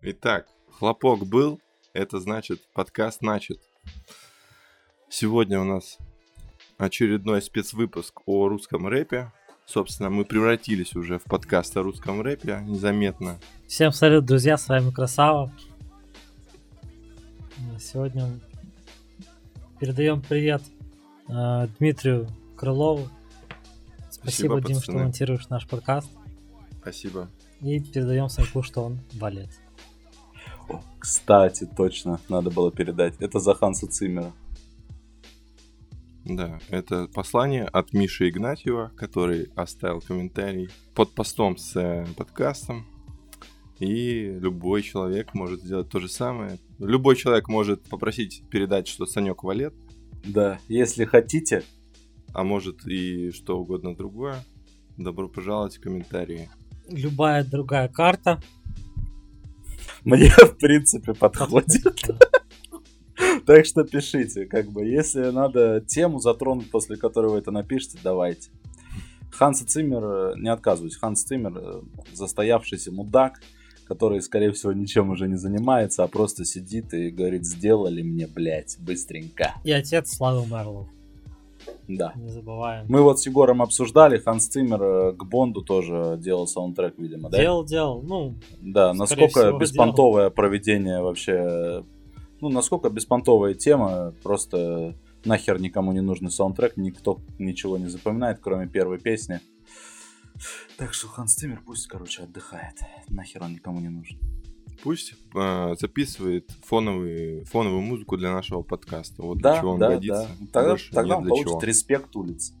Итак, хлопок был, это значит подкаст начат. Сегодня у нас очередной спецвыпуск о русском рэпе. Собственно, мы превратились уже в подкаст о русском рэпе незаметно. Всем салют, друзья, с вами Красава. Сегодня передаем привет э, Дмитрию Крылову. Спасибо, Спасибо, Дим, что пацаны. монтируешь наш подкаст. Спасибо. И передаем Саньку, что он болеет. Кстати, точно, надо было передать. Это за Ханса Циммера. Да, это послание от Миши Игнатьева, который оставил комментарий под постом с э, подкастом. И любой человек может сделать то же самое. Любой человек может попросить передать, что Санек валет, Да, если хотите, а может и что угодно другое. Добро пожаловать в комментарии. Любая другая карта. Мне в принципе подходит. Так что пишите, как бы, если надо тему затронуть, после которой вы это напишите, давайте. Ханс Циммер, э, не отказываюсь, Ханс Циммер э, застоявшийся мудак, который, скорее всего, ничем уже не занимается, а просто сидит и говорит, сделали мне, блядь, быстренько. И отец Славы Мерлов. Да. Не забываем. Мы вот с Егором обсуждали, Ханс Циммер э, к Бонду тоже делал саундтрек, видимо, да? Делал, делал. Ну, Да, насколько беспонтовое проведение вообще... Ну, насколько беспонтовая тема, просто нахер никому не нужный саундтрек, никто ничего не запоминает, кроме первой песни. Так что Ханс Циммер пусть, короче, отдыхает. Нахер он никому не нужен. Пусть э, записывает фоновый, фоновую музыку для нашего подкаста. Вот Да, для чего он да, годится. да. Тогда, Больше тогда он получит чего. респект улиц.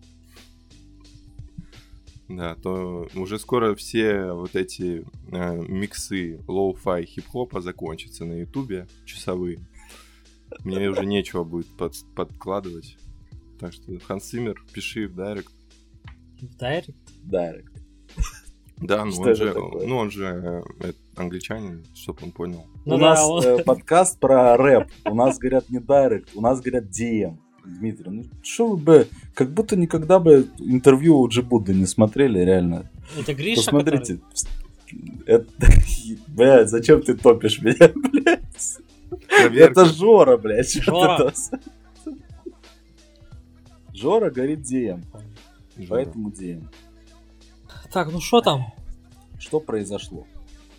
Да, то уже скоро все вот эти э, миксы lo-fi хип-хопа закончатся на ютубе, часовые. Мне уже нечего будет под- подкладывать. Так что, Ханс Циммер, пиши в директ. в direct. Дайрект. Да, ну он же, ну он же э, э, англичанин, чтоб он понял. Ну у да, нас он- э, подкаст про рэп. У нас говорят не дайрект, у нас говорят DM. Дмитрий, ну что вы бы, как будто никогда бы интервью у Джибудды не смотрели, реально. Это Гриша, Посмотрите. Это... Блядь, зачем ты топишь меня, блядь? Проверка. Это Жора, блядь. Жора. Жора говорит DM, который- Жора. поэтому DM. Так, ну что там? Что произошло?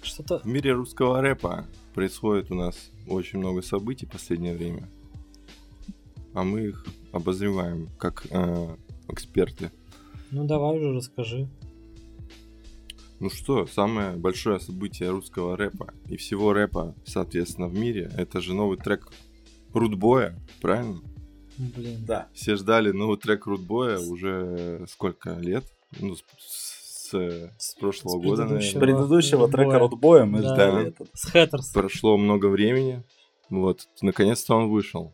Что-то... В мире русского рэпа происходит у нас очень много событий в последнее время. А мы их обозреваем как э, эксперты. Ну давай уже расскажи. Ну что, самое большое событие русского рэпа и всего рэпа, соответственно, в мире, это же новый трек Рудбоя, правильно? Блин. Да. Все ждали новый трек Рудбоя уже сколько лет? Ну, с, с- с прошлого С года, С предыдущего. Рудбоя. трека Рудбоя мы Да. ждали этот. С Хэттерс. Прошло много времени, вот, наконец-то он вышел.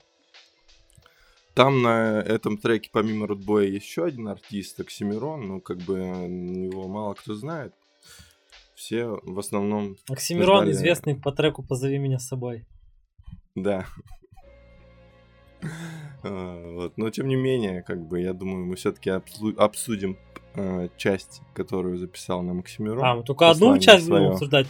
Там на этом треке помимо Рудбоя еще один артист, Оксимирон, ну как бы его мало кто знает. Все в основном, Оксимирон, Ждали. известный по треку «Позови меня с собой». да. А, Вот. Но тем не менее, как бы, я думаю, мы все-таки обсудим э, часть, которую записал нам Оксимирон. А, только одну часть будем обсуждать.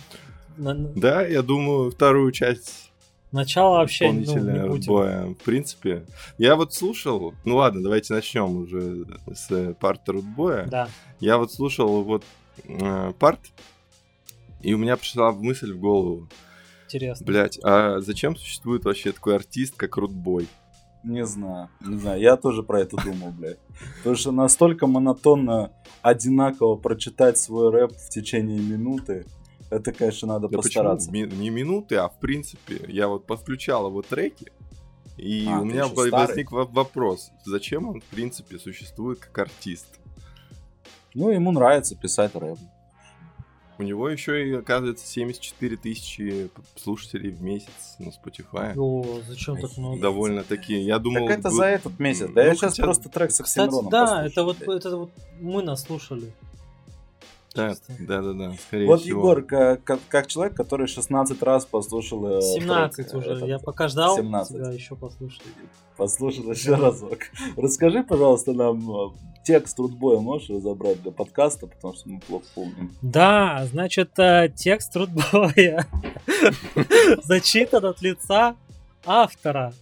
На- на- Да, я думаю, вторую часть Начало вообще ну, не будем. боя. В принципе, я вот слушал, ну ладно, давайте начнем уже с парта рудбоя. Да. Я вот слушал вот э, парт, и у меня пришла мысль в голову, Интересно. блять, а зачем существует вообще такой артист, как рудбой? Не знаю, не знаю, я тоже про это думал, блядь. Потому что настолько монотонно, одинаково прочитать свой рэп в течение минуты, это, конечно, надо Да постараться. почему? Ми- не минуты, а в принципе, я вот подключал его треки, и А, у меня старый? возник во- вопрос, зачем он в принципе существует как артист? Ну, ему нравится писать рэп. У него еще и, оказывается, 74 тысячи слушателей в месяц на Spotify. О, зачем так много? Довольно такие. Я думал... так это за этот месяц. Ну, Да я сейчас хотя- просто трек с Кстати, да, послушаю, это вот, это вот мы нас слушали. Да, да, да, да, скорее Вот, всего. Егор, как, как, человек, который 16 раз послушал... э, 17 трек, уже. этот, Я пока ждал 17. тебя еще послушать. Послушал еще разок. Расскажи, пожалуйста, нам э, текст трудбоя можешь разобрать для подкаста, потому что мы плохо помним. Да, значит, э, текст трудбоя зачитан от лица автора.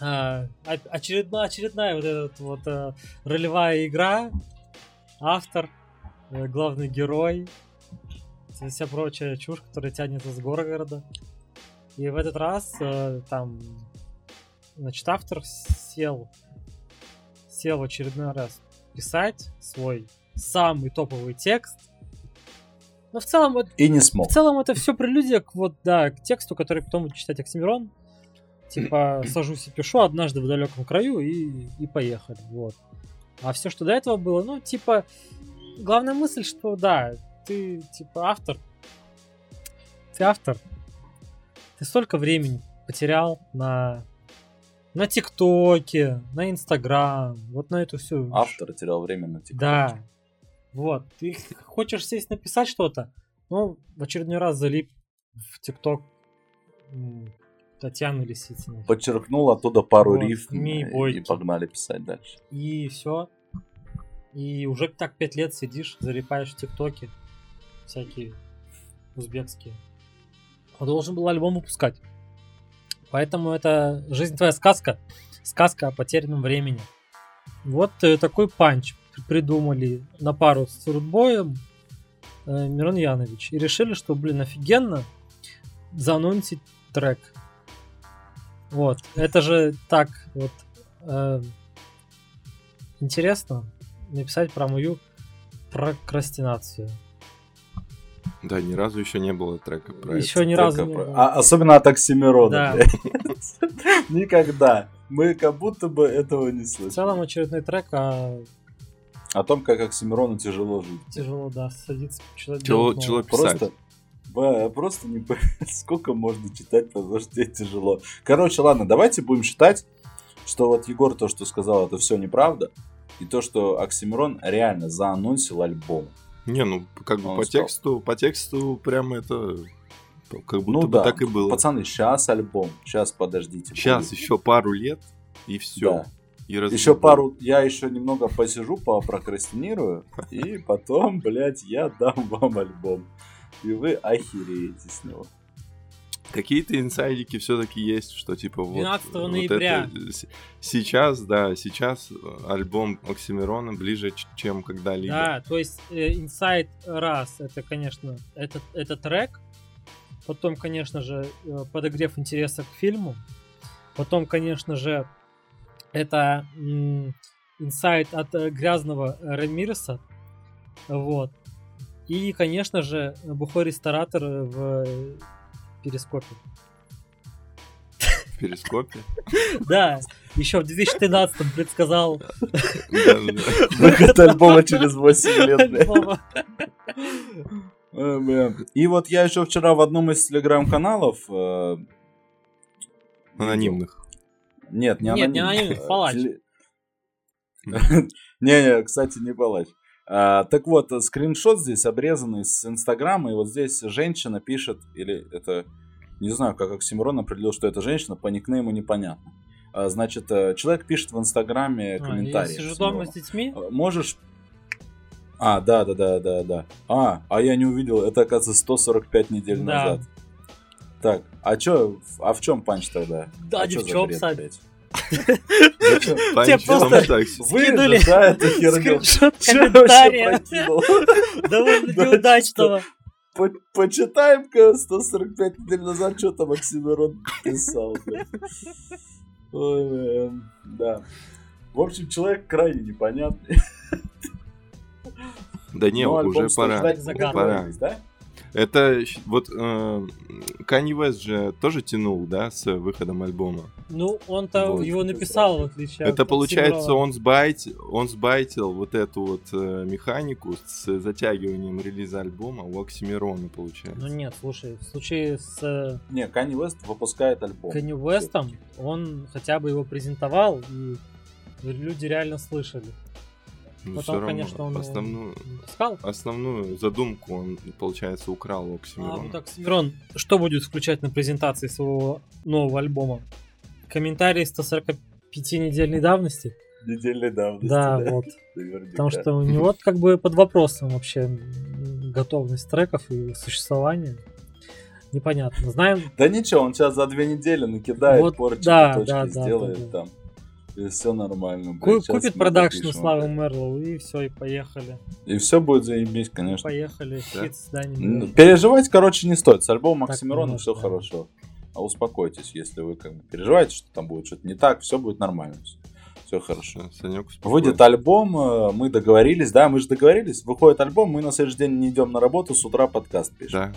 А, очередная, очередная вот эта вот э, ролевая игра. Автор, э, главный герой. Вся прочая чушь, которая тянет из города. И в этот раз э, там, значит, автор сел, сел в очередной раз писать свой самый топовый текст. Но в целом, И не смог. в целом это все прелюдия к вот, да, к тексту, который потом будет читать Оксимирон. Типа, сажусь и пишу однажды в далеком краю и, и поехали. Вот. А все, что до этого было, ну, типа, главная мысль, что да, ты, типа, автор. Ты автор. Ты столько времени потерял на на ТикТоке, на Инстаграм, вот на эту всю Автор терял время на тик. да. Вот. Ты хочешь сесть написать что-то, ну, в очередной раз залип в ТикТок Татьяны Лисицыной. Подчеркнул оттуда пару Вот, рифм э, и бойки. погнали писать дальше. И все. И уже так пять лет сидишь, залипаешь в ТикТоке. Всякие узбекские. А должен был альбом выпускать. Поэтому это «Жизнь твоя сказка». Сказка о потерянном времени. Вот э, такой панч придумали на пару с Рудбоем э, Мирон Янович. И решили, что, блин, офигенно заанонсить трек. Вот. Это же так вот э, интересно написать про мою прокрастинацию. Да, ни разу еще не было трека про Еще это. ни разу не про- было. А, особенно от Оксимирона. Да. Никогда. Мы как будто бы этого не В слышали. целом очередной трек, а О том, как Оксимирону тяжело жить. тяжело, да, садиться Тяжело, тяжело писать. Просто, я просто не понимаю, сколько можно читать, потому что тебе тяжело. Короче, ладно, давайте будем считать, что вот Егор то, что сказал, это все неправда. И то, что Оксимирон реально заанонсил альбом. Не, ну, как бы Он по сказал. тексту, по тексту прямо это как будто Ну бы да, так и было. пацаны, сейчас альбом, сейчас подождите. Сейчас будет. еще пару лет, и все. Да. И Еще пару, я еще немного посижу, попрокрастинирую, и потом, блядь, я дам вам альбом. И вы охереете с него. Какие-то инсайдики все-таки есть, что типа вот... 12 вот ноября. это сейчас, да, сейчас альбом Оксимирона ближе, чем когда-либо. Да, то есть э, инсайт раз, это, конечно, это, это трек, потом, конечно же, э, подогрев интереса к фильму, потом, конечно же, это м, инсайт от э, грязного Ремирса, вот, и, конечно же, бухой ресторатор в перископе. В перископе. Да, еще в 2013 предсказал. Выход альбома через 8 лет, бля. И вот я еще вчера в одном из телеграм-каналов... э, Анонимных. Нет, не Нет, не анонимных. анонимных, э, палач. теле- Не-не, кстати, не палач. А, так вот, э, скриншот здесь обрезанный с Инстаграма, и вот здесь женщина пишет, или это, не знаю, как Оксимирон определил, что это женщина, по никнейму непонятно. А, значит, э, человек пишет в Инстаграме А, комментарий. Я сижу дома с детьми. А, Можешь... А, да, да, да, да, да. А, а я не увидел, это, оказывается, 145 недель Да. назад. Так, а чё, а в чем панч тогда? Да, а ни в бред, Сань. Тебе просто- херню? Скриншот комментария. Довольно Да, неудачного. По- Почитаем-ка 145 недель назад, что там Оксимирон писал. Ой, блин, да. В общем, человек крайне непонятный. Да не, альбом уже пора. Пора. да? Это вот э, Kanye West же тоже тянул, да, с выходом альбома. Ну, он-то Вот. его написал, в отличие Это от получается, Оксимирона. он, сбайт, он сбайтил вот эту вот э, механику с затягиванием релиза альбома у Оксимирона, получается. Ну нет, слушай, в случае с э, Не, Kanye West выпускает альбом. Канни Уэстом, он хотя бы его презентовал, и люди реально слышали. Ну, Потом, равно конечно, он основную, сказал. основную задумку он, получается, украл у А, Оксимирона. вот так, Мирон, что будет включать на презентации своего нового альбома? Комментарии 145-недельной давности? Недельной давности. Да, вот. наверняка. Потому что у него как бы под вопросом вообще готовность треков и существование. Непонятно. Знаем, Да ничего, он сейчас за две недели накидает Вот, порчи, да, точки да, да, сделает да, да. там. И все нормально. Щас купит продакшн Славы. Мерлоу, и все, и поехали. И все будет заебись, конечно. Поехали, Да. хит с. Переживать, короче, не стоит. С альбомом Оксимирона все да. хорошо. А успокойтесь, если вы как бы переживаете, что там будет что-то не так, все будет нормально. Все хорошо. Успокойся. Выйдет альбом, э, мы договорились, да, мы же договорились. Выходит альбом, мы на следующий день не идем на работу, с утра подкаст пишем. Да.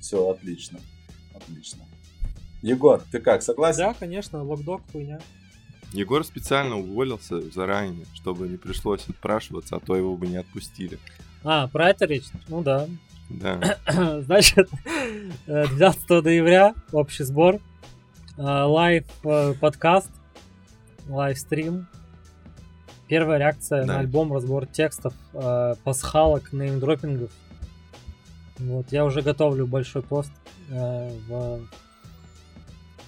Все, отлично. Отлично. Егор, ты как, согласен? Да, конечно, локдог хуйня. Егор специально уволился заранее, чтобы не пришлось отпрашиваться, а то его бы не отпустили. А, про это речь? Ну да. Да. Значит, э, 12 ноября общий сбор, э, live э, подкаст, livestream. Первая реакция Да. на альбом, разбор текстов, э, пасхалок, неймдропингов. Вот, я уже готовлю большой пост э, в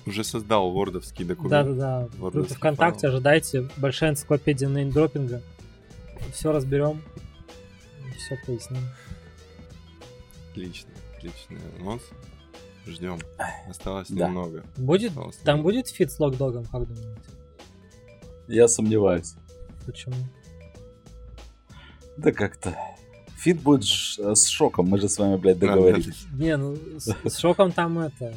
Уже создал вордовский документ. Да-да-да. ВКонтакте файл. ожидайте. Большая энциклопедия неймдропинга. Все разберем. Все поясним. Отлично, отличный анонс. Ждем. Осталось Да. немного. Будет? Осталось Там немного. будет фит с локдогом, как думаете? Я сомневаюсь. Почему? Да как-то. Фит будет ш- с шоком, мы же с вами, блядь, договорились. Не, ну с, с шоком там это.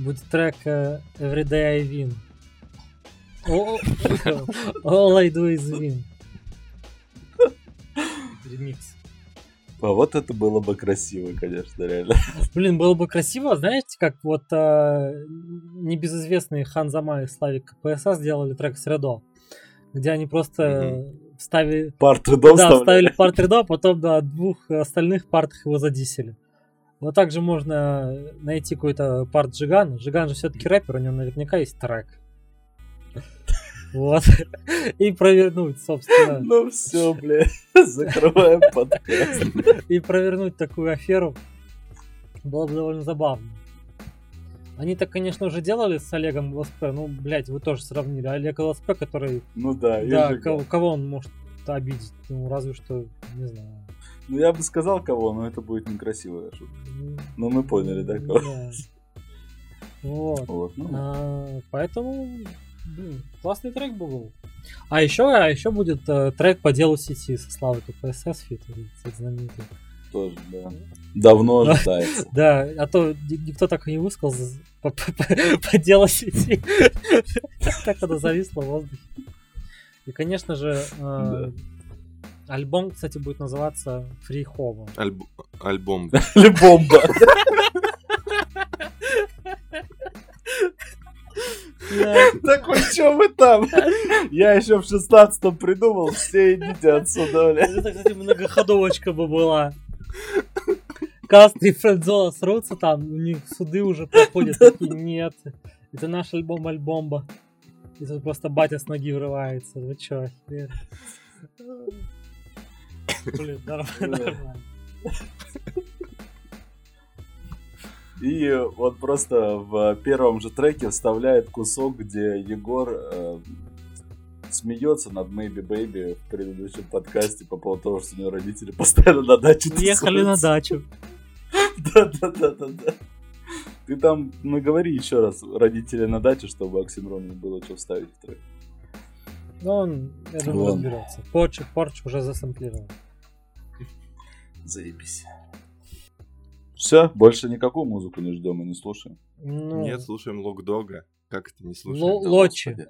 Будет трек э, Everyday I Win. All I do is win. Ремикс. А вот это было бы красиво, конечно, реально. Блин, было бы красиво, знаете, как вот э, небезызвестные Ханзама и Славик КПСА сделали трек Средо, где они просто вставили, Парт да, вставили парт Редо, потом на двух остальных партах его задисили. Вот также можно найти какой-то парт Джигана. Джиган же все-таки рэпер, у него наверняка есть трек. Вот. И провернуть, собственно. Ну все, блядь, закрываем подкаст. и провернуть такую аферу было бы довольно забавно. Они так, конечно, уже делали с Олегом ЛСП, ну, блядь, вы тоже сравнили. Олег ЛСП, который, Ну да, да, кого, кого он может обидеть? Ну, разве что, не знаю. Ну я бы сказал кого, но это будет некрасивая шутка. Ну, Ну мы поняли, да, кого? да. Вот. Вот, ну, А, поэтому, блин, классный трек был. А еще, а еще будет э, трек по делу сети со Славой КПСС фит, этот знаменитый. тоже, да. Давно ожидается. Да, а то ни- никто так и не высказал по, по- по- по делу сети. Так оно зависло в воздухе. И, конечно же, э, альбом, кстати, будет называться Free Home. Альб- Альбом. Или бомба. Такой, что вы там? Я еще в шестнадцатом придумал, все идите отсюда, бля. Это, кстати, многоходовочка бы была. Кастри и Френдзола срутся там, у них суды уже проходят, такие, нет, это наш альбом Альбомба. И тут просто батя с ноги врывается, вы чё? Блин, нормально. И вот просто в первом же треке вставляет кусок, где Егор э, смеется над Maybe Baby в предыдущем подкасте по поводу того, что у него родители постоянно на даче Уехали на дачу. Да-да-да-да-да. Ты там наговори еще раз родители на даче, чтобы Оксимрону было что вставить в трек. Ну, он, я думаю, разберется. Порч, Порч уже засэмплировал. Заебись. Все, больше никакую музыку не ждем и не слушаем. Ну, Нет, слушаем Локдога. Как это не слушаем? Лочи. Господи.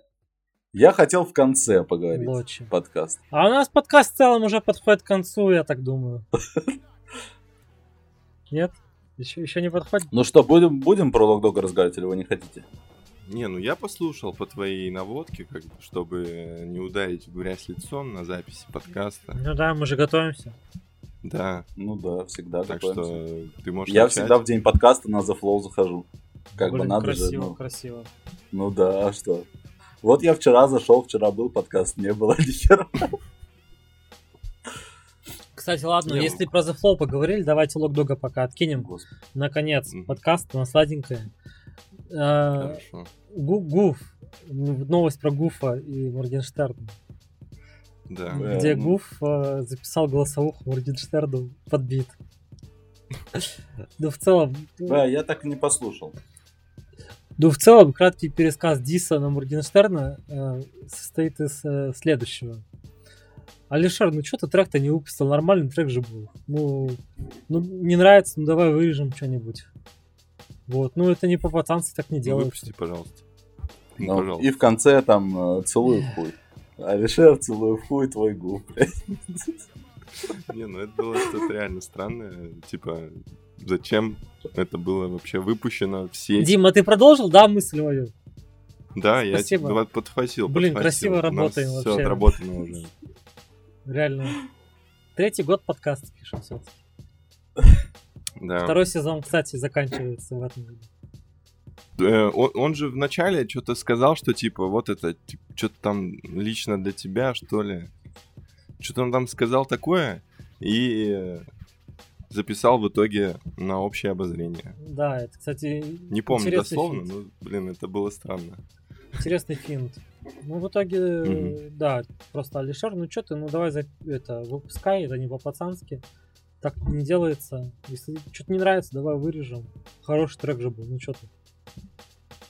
Я хотел в конце поговорить. Лочи. Подкаст. А у нас подкаст в целом уже подходит к концу, я так думаю. Нет? Еще, еще не подходит? Ну что, будем, будем про Локдога разговаривать или вы не хотите? Не, ну я послушал по твоей наводке, как бы, чтобы не ударить в грязь лицом на записи подкаста. Ну да, мы же готовимся. Да, Ну да, всегда так что ты можешь Я начать. всегда в день подкаста на The Flow захожу. Как бы Блин, надо красиво, же, ну, красиво. ну да, а что? Вот я вчера зашел, вчера был подкаст, не было ни хера. Кстати, ладно, Не, если про The Flow поговорили, давайте Локдога пока откинем. Господи. Наконец, Мгм. подкаст на сладенькое. Э, Хорошо. Гу- Гуф. Новость про Гуфа и Моргенштерна. Да. Где ну. Гуф э, записал голосовуху Моргенштерну под бит. Ну, в целом, Да, я так и не послушал. ну, в целом, краткий пересказ Диса на Моргенштерна э, состоит из э, следующего. Алишер, ну что ты трек-то не выпустил? Нормальный трек же был. Ну, ну не нравится, ну давай вырежем что-нибудь. Вот, ну это не по-пацански так не Ну, делают. Выпусти, пожалуйста. Ну, Ну, пожалуйста. и в конце там э, целую хуй. Алишер, целую в хуй твой губ. Не, ну это было что-то реально странное. Типа, зачем это было вообще выпущено в сеть? Дима, ты продолжил, да, мысль мою? Да, я Спасибо. тебя подхватил. Блин, подхватил. красиво работаем Все вообще. отработано уже. Реально. Третий год подкаста пишем все Да. Второй сезон, кстати, заканчивается в этом году. Э, он, он же вначале что-то сказал, что типа вот это что-то там лично для тебя, что ли. Что-то он там сказал такое и э, записал в итоге на общее обозрение. Да, это, кстати, Не помню дословно, финт. но, блин, это было странно. Интересный финт. Ну, в итоге, Мгм. да, просто Алишер, ну что ты, ну давай за это выпускай, это не по-пацански. Так не делается. Если что-то не нравится, давай вырежем. Хороший трек же был, ну что ты.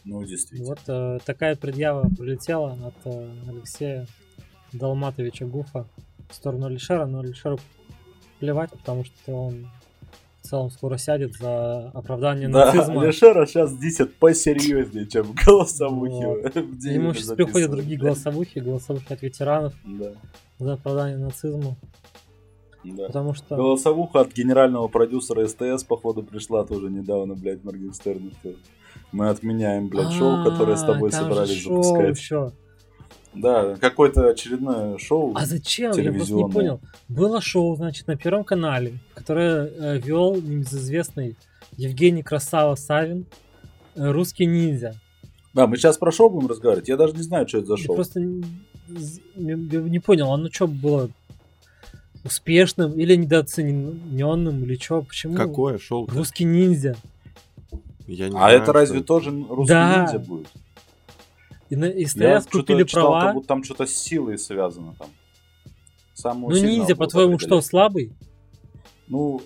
Ну, действительно. Вот э, такая предъява прилетела от э, Алексея Далматовича Гуфа в сторону Алишера, но Алишеру плевать, потому что он в целом скоро сядет за оправдание Да, нацизма. Алишера сейчас десят посерьезнее, чем голосовухи. Вот. Ему сейчас приходят другие голосовухи, голосовухи от ветеранов Да, за оправдание нацизма. да. Потому что... Голосовуха от генерального продюсера СТС, походу, пришла тоже недавно, блядь, Моргенстерну. что Мы отменяем, блядь, шоу, которое с тобой А, собрались запускать. Да, какое-то очередное шоу. А зачем? Я просто не понял. Было шоу, значит, на Первом канале, которое э, вел небезызвестный Евгений Красава Савин, э, русский ниндзя. Да, мы сейчас про шоу будем разговаривать. Я даже не знаю, что это за Я шоу. просто не, не- не понял, оно что было успешным или недооцененным, или что? Почему Какое шоу? русский ниндзя? Я не А знаю, это разве тоже русский Да. ниндзя будет? И на Я СТС купили читал, права. как будто там что-то с силой связано там. Самого Ну, ниндзя, по-твоему, что, слабый? Ну,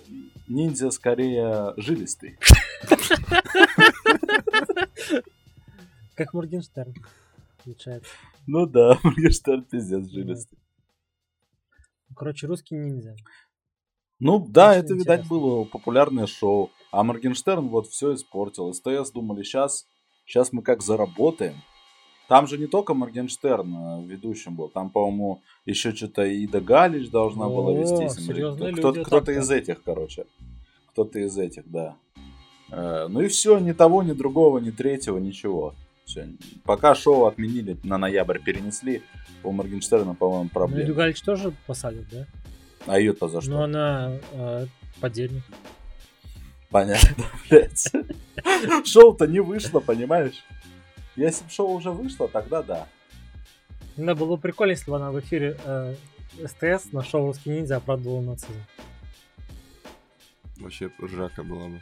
ниндзя скорее жилистый. Как Моргенштерн, получается. Ну да, Моргенштерн пиздец жилистый. Короче, русский ниндзя. Ну да, Очень это, видать, было популярное шоу. А Моргенштерн вот все испортил. СТС думали, сейчас, сейчас мы как заработаем. Там же не только Моргенштерн э, ведущим был, там, по-моему, еще что-то Ида Галич должна была вести. люди Кто-то из этих, короче. Кто-то из этих, да. Э, Ну и все, ни того, ни другого, ни третьего, ничего. Всё. Пока шоу отменили, на ноябрь перенесли, у Моргенштерна, по-моему, Ну, проблемы. Илью Галич тоже посадят, да? А ее-то за что? Ну, она э, подельник. Понятно, блядь. Шоу-то не вышло, понимаешь? Если бы шоу уже вышло, тогда да. Да, было бы прикольно, если бы она в эфире э, СТС на шоу «Русский ниндзя» оправдывала нацизм. Вообще ржака была бы.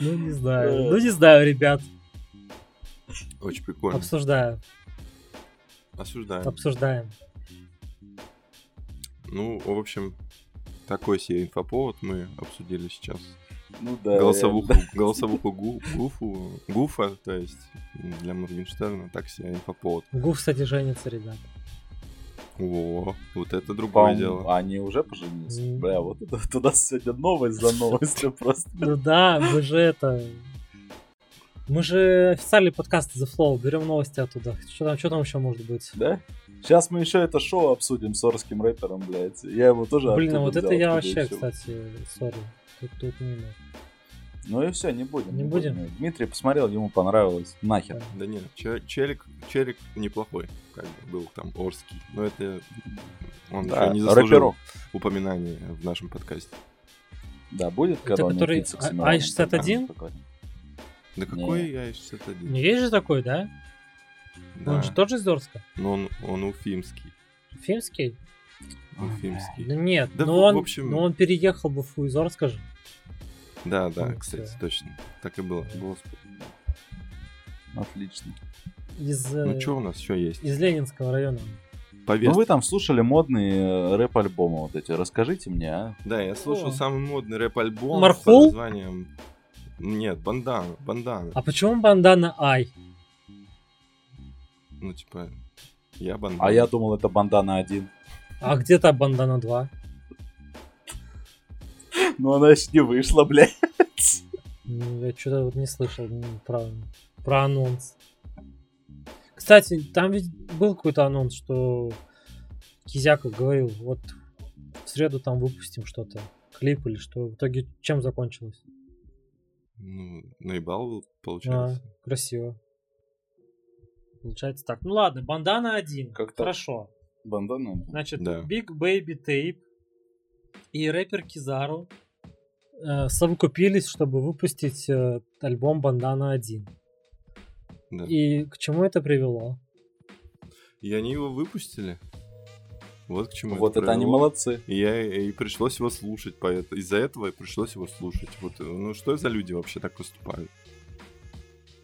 Ну, не знаю. Ну, не знаю, ребят. Очень прикольно. Обсуждаем. Осуждаем. Обсуждаем. Ну, в общем, такой себе инфоповод мы обсудили сейчас. Ну да. голосовуху, реально. голосовуху Гу- Гуфу, Гуфа, то есть для Моргенштерна, так себе инфоповод. Гуф, кстати, женится, ребят. О, вот это другое дело. они уже поженились. М. Бля, вот это у нас сегодня новость за новостью просто. Ну да, мы же это... Мы же официальный подкаст The Flow, берем новости оттуда. Что там, что там еще может быть? Да? Сейчас мы еще это шоу обсудим с орским рэпером, блядь. Я его тоже Блин, а вот это я вообще, ещё. кстати, сори. Тут, тут мимо. Ну и все, не будем. Не будем? Дмитрий посмотрел, ему понравилось. Нахер. Да нет, че- челик, челик неплохой, как бы был там Орский, но это он Да, еще не заслужил упоминания в нашем подкасте. Да, будет, Это который напится к А- Да какой А61? Не есть же такой, да? Да. Он же тоже из Орска. Но он, он уфимский. Фимский? Уфимский. Да нет, Да, но, в- он, в общем- но он переехал в Уфу из Орска же. Да, да, Ну, кстати, всё. точно. Так и было. Господи. Отлично. Из, Ну э, что у нас еще есть? из Ленинского района. Повестки. Ну вы там слушали модные э, рэп-альбомы вот эти. Расскажите мне, а? Да, я слушал О. самый модный рэп-альбом Мархул? под названием... Нет, Бандана, Бандана. А почему бандана Ай? Ну, типа, я Бандана. А я думал, это бандана 1. А где то бандана 2? Ну она еще не вышла, блядь. Ну, Я что-то вот не слышал ну, про, про анонс. Кстати, там ведь был какой-то анонс, что Кизяка говорил, вот в среду там выпустим что-то, клип или что. В итоге чем закончилось? Ну, наебал, А, получается. красиво. Получается так. Ну ладно, бандана один. Как-то- Хорошо. Бандана 1. Значит, Да. Big Baby Tape и рэпер Кизару э, совокупились, чтобы выпустить э, альбом Бандана 1. Да. И к чему это привело? И они его выпустили. Вот к чему Вот это они привело. молодцы. И, я, и пришлось его слушать, поэт- из-за этого и пришлось его слушать. Вот, э, ну что за люди вообще так поступают?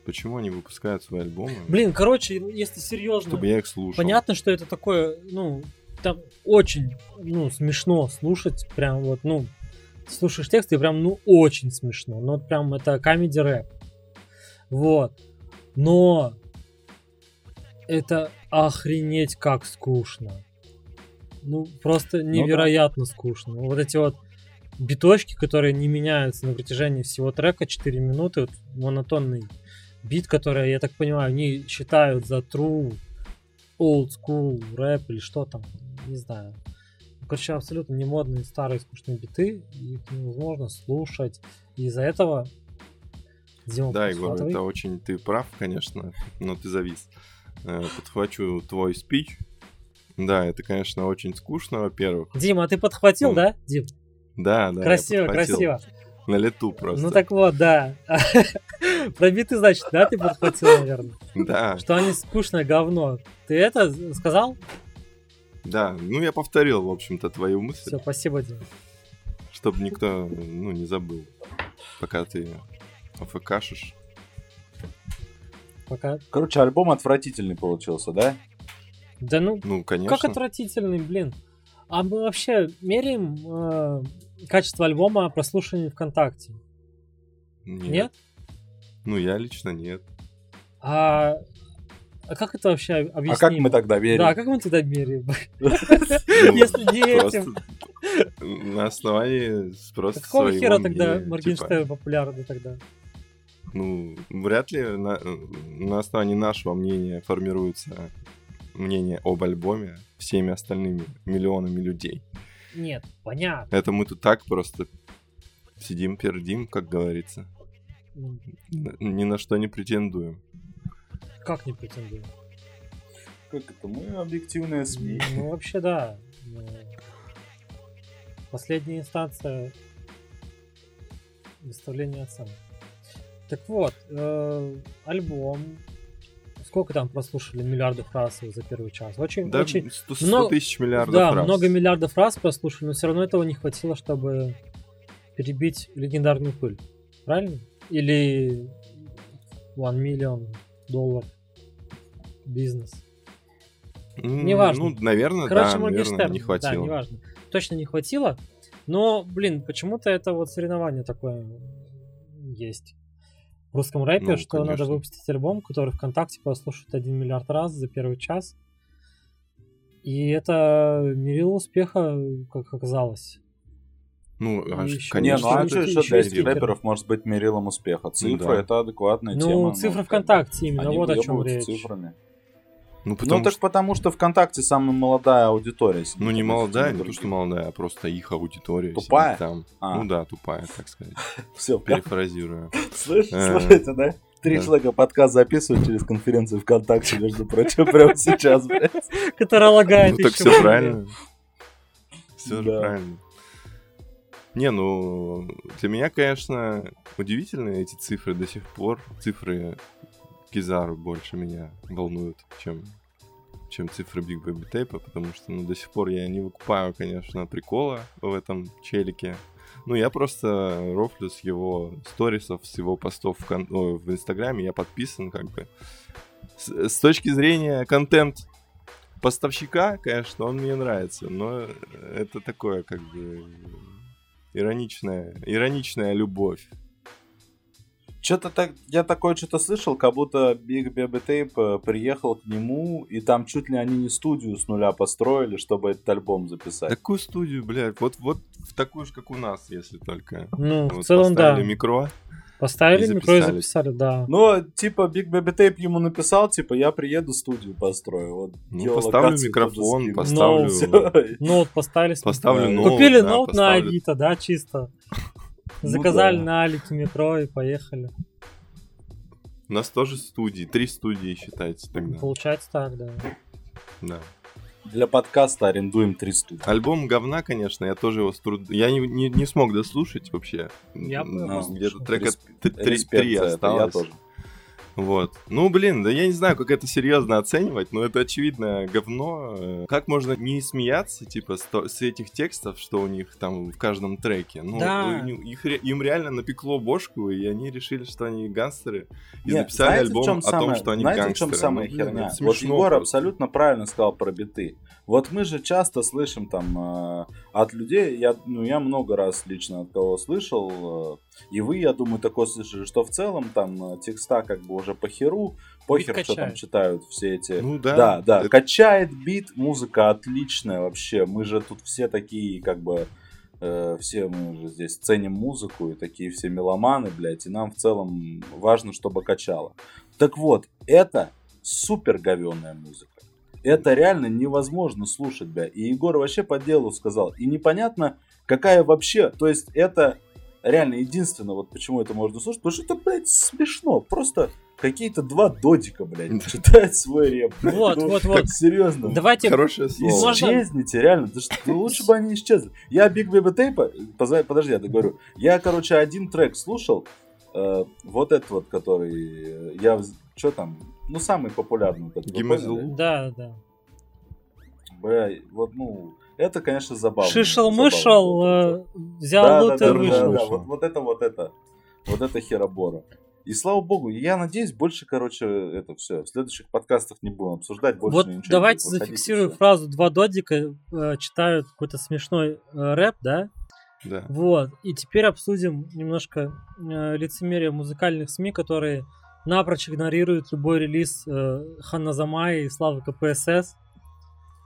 Почему они выпускают свои альбомы? Блин, короче, если серьезно, Чтобы я их слушал. понятно, что это такое, ну, там очень, ну, смешно слушать, прям вот, ну, слушаешь текст и прям, ну, очень смешно. Ну, вот прям это комедий рэп. Вот. Но это охренеть как скучно. Ну, просто невероятно скучно. Вот эти вот биточки, которые не меняются на протяжении всего трека 4 минуты, вот монотонный бит, который, я так понимаю, они считают за true old school рэп или что там, не знаю. Ну, Короче, абсолютно не модные старые скучные биты, их невозможно слушать. И из-за этого Дима, Да, Егор, это очень ты прав, конечно, но ты завис. Э, Подхвачу твой спич. Да, это, конечно, очень скучно, во-первых. Дима, а ты подхватил, Ну, да, Дим? Да, да. красиво, красиво. На лету просто. Ну так вот, да. Про биты, значит, да, ты подхватил, наверное. Да, Что они скучное говно. Ты это сказал? да. Ну, я повторил, в общем-то, твою мысль, Все, спасибо, Дима. чтобы никто, ну, не забыл, пока ты АФКшишь. Пока. Короче, альбом отвратительный получился, да? Да ну, Ну, конечно. как отвратительный, блин. А мы вообще меряем э, качество альбома прослушивания ВКонтакте? Нет? Ну, я лично нет. А, а как это вообще объяснить? А как мы тогда верим? Да, как мы тогда меряем? Ну, Если не просто этим. На основании просто Какого хера тогда Моргенштерн типа, популярный тогда? Ну, вряд ли на, на основании нашего мнения формируется мнение об альбоме всеми остальными миллионами людей. Нет, понятно. Это мы тут так просто сидим, пердим, как говорится. Н- Ни на что не претендуем. Как не претендую? Как это? Мы объективные СМИ. Ну, вообще, да. Ну, Последняя инстанция выставления оценок. Так вот, э, альбом. Сколько там прослушали миллиардов раз за первый час? Очень, Да, очень 100, 100 много- тысяч миллиардов да, раз. много миллиардов раз прослушали, но все равно этого не хватило, чтобы перебить легендарную пыль. Правильно? Или one million доллар бизнес. Неважно. Ну, наверное, Короче, да, наверное, не хватило. Да, неважно. Точно не хватило. Но, блин, почему-то это вот соревнование такое есть. В русском рэпе, Ну, что надо конечно. выпустить альбом, который ВКонтакте послушают 1 миллиард раз за первый час. И это мерило успеха, как оказалось. Ну, ж- ещё- Не, конечно, ну а Конечно, что еще еще для стикеры. рэперов может быть мерилом успеха? Цифры Да. это адекватная Ну, тема. цифры как бы ВКонтакте именно, вот о чем речь. цифрами. Ну, потому ну так что, потому что ВКонтакте самая молодая аудитория. ну, не молодая, не то, что молодая, а просто их аудитория. Тупая? Там. А. Ну да, тупая, так сказать. Все, Перефразируя. слышь, Э, да? Три человека подкаст записывают через конференцию ВКонтакте, между прочим, прямо сейчас, блядь. Которая лагает Ну так еще все правильно. Все же правильно. Не, ну, для меня, конечно, удивительны эти цифры до сих пор. Цифры Кизару больше меня волнуют, чем, чем цифры Big Baby Tape, потому что, ну, до сих пор я не выкупаю, конечно, прикола в этом челике. Ну, я просто рофлю с его сторисов, с его постов в, кон- ой, в Инстаграме, я подписан, как бы. С, с точки зрения контент поставщика, конечно, он мне нравится, но это такое, как бы, ироничная, ироничная любовь. Что-то так, я такое что-то слышал, как будто Big Baby Tape э, приехал к нему, и там чуть ли они не студию с нуля построили, чтобы этот альбом записать. Такую студию, блядь, вот, вот в такую же, как у нас, если только. Ну, в Вот целом, да. поставили микро. Поставили и микро и записали. да. Но, типа, Big Baby Tape ему написал, типа, я приеду, студию построю. Вот, Ну, поставлю микрофон, поставлю... Ноут поставили. Поставлю ноут, Купили ноут на. Авито, да, чисто. Ну Заказали да. на Алике микро и поехали. У нас тоже студии, три студии считайте тогда. Получается так, да. Да. Для подкаста арендуем три студии. Альбом говна, конечно, я тоже его с труд... Я не, не, не смог дослушать вообще. Я ну, Где-то трека три, осталось. Я тоже. Вот. Ну, блин, да я не знаю, как это серьезно оценивать, но это очевидно говно. Э, Как можно не смеяться, типа, с, этих текстов, что у них там в каждом треке? Ну, Да. их им реально напекло бошку, и они решили, что они гангстеры, и Нет, записали знаете, альбом о самое- том, что они знаете, гангстеры. в чем самая Ну, блин, херня? это Вот Егор просто. абсолютно правильно сказал про биты. Вот мы же часто слышим там э, от людей, я, ну, я много раз лично от кого слышал, э, и вы, я думаю, такое слышали, что в целом там э, текста как бы уже по херу, похер, что там читают все эти... Ну да. Да, да, Это- качает бит, музыка отличная вообще. Мы же тут все такие, как бы, э, все мы же здесь ценим музыку, и такие все меломаны, блядь, и нам в целом важно, чтобы качало. Так вот, это супер говенная музыка. Это реально невозможно слушать, бля. И Егор вообще по делу сказал. И непонятно, какая вообще... То есть это реально единственное, вот почему это можно слушать, потому что это, блядь, смешно. Просто какие-то два додика, блядь, читают свой реп. Вот, Ну, вот, вот. Серьезно. Давайте Хорошее слово. Исчезните, реально. Да что- ну, лучше бы они исчезли. Я Big Baby Tape, поза- подожди, я договорю. Я, короче, один трек слушал. э, вот этот вот, который э, я... Что там? Ну, самый популярный. поняли? Да, да. Бля, вот, ну, это, конечно, забавно. Шишел-мышел, э, взял Да, лут да, и да, да, вышел. да, вот, вот это, вот это. Вот это херобора. И слава богу, я надеюсь, больше, короче, это все. В следующих подкастах не будем обсуждать, больше Вот ничего не давайте и зафиксируем фразу «два додика э, читают какой-то смешной э, рэп», да? Да. Вот. И теперь обсудим немножко э, лицемерие музыкальных СМИ, которые напрочь игнорируют любой релиз э, Ханназамая и Славы КПСС,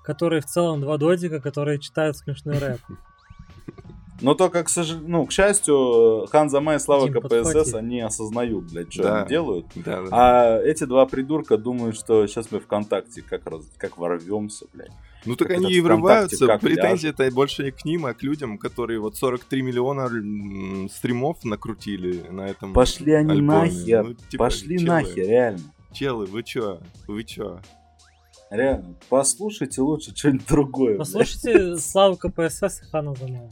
которые в целом два додика, которые читают смешной рэп. Но только, к, сож... ну, к счастью, Ханза Май и Слава Дим, КПСС, подхвати. они осознают, блядь, что Да. они делают. Да, да. А эти два придурка думают, что сейчас мы ВКонтакте как, раз... как ворвемся, блядь. Ну так Как они и врываются. Претензии это больше не к ним, а к людям, которые вот 43 миллиона стримов накрутили на этом Пошли они альбоме. нахер. Ну, типа, Пошли челы, нахер, реально. Челы, вы чё? Вы чё? Реально. Послушайте лучше что-нибудь другое. блядь. Послушайте Славу КПСС и Ханназамая.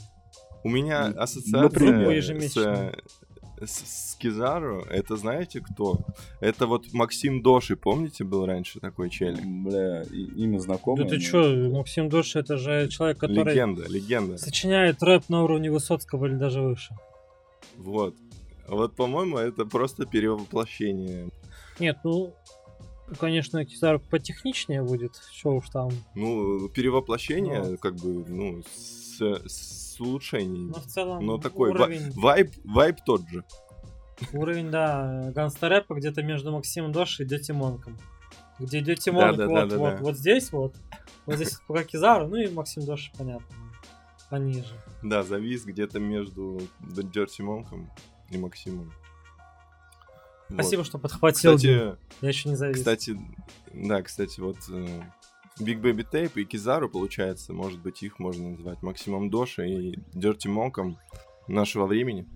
У меня Ну, ассоциация например. с, с, с Кизару, это знаете кто? Это вот Максим Доши, помните, был раньше такой челик? Бля, и- имя знакомое. Да ты чё, Максим Доши, это же человек, который Легенда, легенда. сочиняет рэп на уровне Высоцкого или даже выше. Вот. Вот, по-моему, это просто перевоплощение. Нет, ну, конечно, Кизару потехничнее будет, что уж там. Ну, перевоплощение, Ну. как бы, ну, с, с улучшениями. Но в целом Но такой уровень, вайб, вайб тот же. уровень, да, ганста-рэпа где-то между Максимом Доши и Дети Монком. Где Дети Монк да, вот, да, да, вот, да. вот здесь вот, вот здесь пока Кизару, ну и Максим Доши, понятно, пониже. Да, завис где-то между Дерти Монком и Максимом. Вот. Спасибо, что подхватил. Кстати, Я еще не завис. кстати, да, кстати, вот э, Big Baby Tape и Кизару, получается, может быть, их можно назвать Максимом Доша и Дерти Монком нашего времени.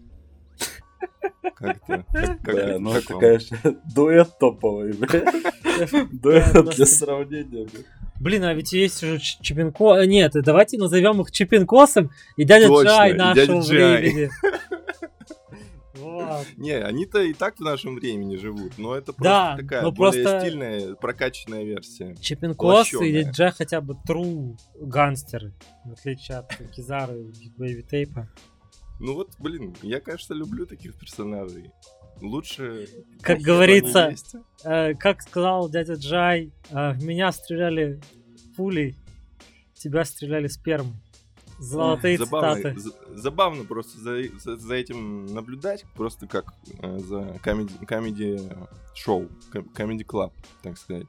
Как-то. как- как- Бля, ну как это, вам? конечно, дуэт топовый, бля. Дуэт Да, для сравнения, бля. Блин, а ведь есть же Ч- Чепенко... э, Нет, давайте назовем их Чепенкосом и дядя Точно, Джай нашего времени. Вот. Не, они-то и так в нашем времени живут, но это просто Да, такая более просто- стильная, прокачанная версия. Чепенкос и Джай хотя бы true гангстеры, в отличие от Кизару и Биг Бэйби Тейпа. Ну вот, блин, я, конечно, люблю таких персонажей. Лучше... Как говорится. Э, как сказал дядя Джай, э, в меня стреляли пулей, тебя стреляли спермой. Золотые забавно, цитаты. забавно просто за, за- за этим наблюдать, просто как э, за комеди, комеди шоу, комеди клаб, так сказать.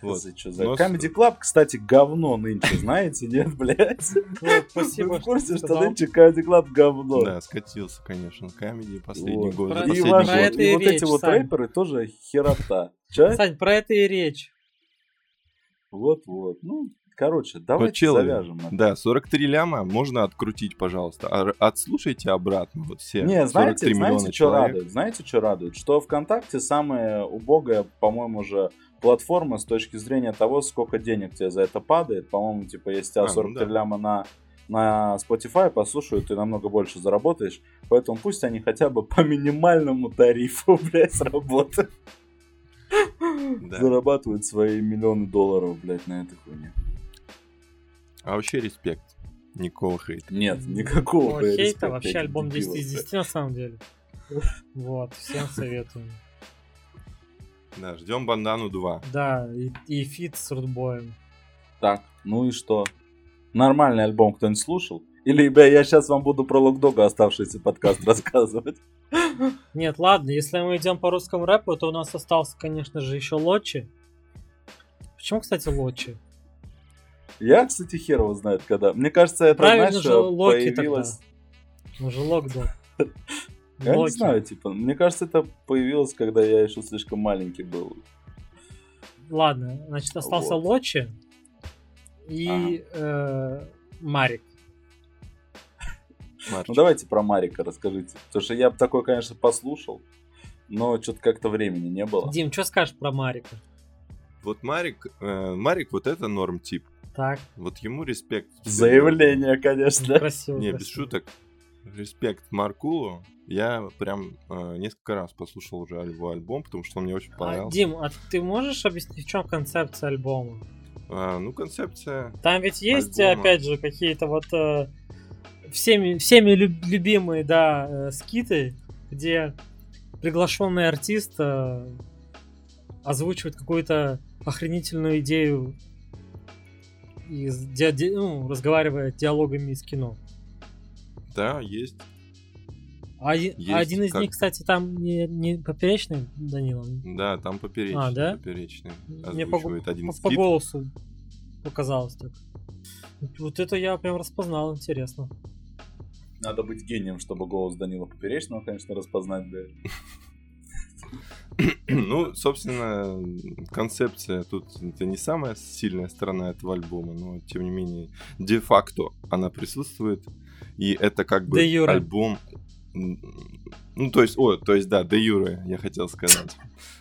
Вот. За чё за- Но Comedy Club, кстати, говно нынче, знаете, нет, блядь? Вот, спасибо, Вы в курсе, что что нынче Comedy Club говно? Да, скатился, конечно, комедии последний год. И, вот эти вот рэперы тоже херота. Чё? Сань, про это и речь. Вот-вот. Ну, короче, давайте челы. завяжем. это. Да, 43 ляма можно открутить, пожалуйста. А отслушайте обратно вот все. Не, 43 знаете, миллиона знаете, что человек. радует? Знаете, что радует? Что ВКонтакте самая убогая, по-моему, же платформа с точки зрения того, сколько денег тебе за это падает. По-моему, типа, если тебя А, ну 43 да. ляма на, на Spotify послушают, ты намного больше заработаешь. Поэтому пусть они хотя бы по минимальному тарифу, блядь, работают. Да. Зарабатывают свои миллионы долларов, блядь, на этой хуйне. А вообще респект. Никакого хейта. Нет, никакого хейта, респекта вообще альбом 10 дебилов, из блядь. 10 на самом деле. Вот, всем советую. Да, ждем бандану 2. Да, и, и фит с Рудбоем. Так, ну и что? Нормальный альбом кто-нибудь слушал? Или, бля, я сейчас вам буду про Локдога оставшийся подкаст рассказывать? Нет, ладно, если мы идем по русскому рэпу, то у нас остался, конечно же, еще Лочи. Почему, кстати, Лочи? Я, кстати, хер его знает когда. Мне кажется, это, Правильно знаешь, же Локи появилось... Ну же Локдог. Я не знаю, типа, мне кажется, это появилось, когда я еще слишком маленький был. Ладно, значит, остался Вот. Лочи и э, Марик. Ну давайте про Марика расскажите. Потому что я бы такой, конечно, послушал, но что-то как-то времени не было. Дим, что скажешь про Марика? Вот Марик, э, Марик вот это норм тип. Так, Вот ему респект. Заявление, конечно. красиво. Не, красиво. без шуток. Респект Маркулу. Я прям э, несколько раз послушал уже его альбом, потому что он мне очень А, понравился. Дим, а ты можешь объяснить, в чем концепция альбома? А, ну, концепция... Там ведь есть, Альбома. опять же, какие-то вот э, всеми, всеми люб- любимые, да, э, скиты, где приглашенный артист э, озвучивает какую-то охренительную идею и с- ди- ди- ну, разговаривает диалогами из кино. Да, есть. А, оди- а Есть, один из как- них, кстати, там не, не поперечный, Данила? Да, там поперечный. А, да? Поперечный. Мне по, один по- по голосу показалось так. Вот это я прям распознал, интересно. Надо быть гением, чтобы голос Данила Поперечного, конечно, распознать, да. Ну, собственно, концепция тут это не самая сильная сторона этого альбома, но тем не менее, де-факто она присутствует. И это как бы альбом. Ну, то есть, о, то есть, да, де юре, я хотел сказать.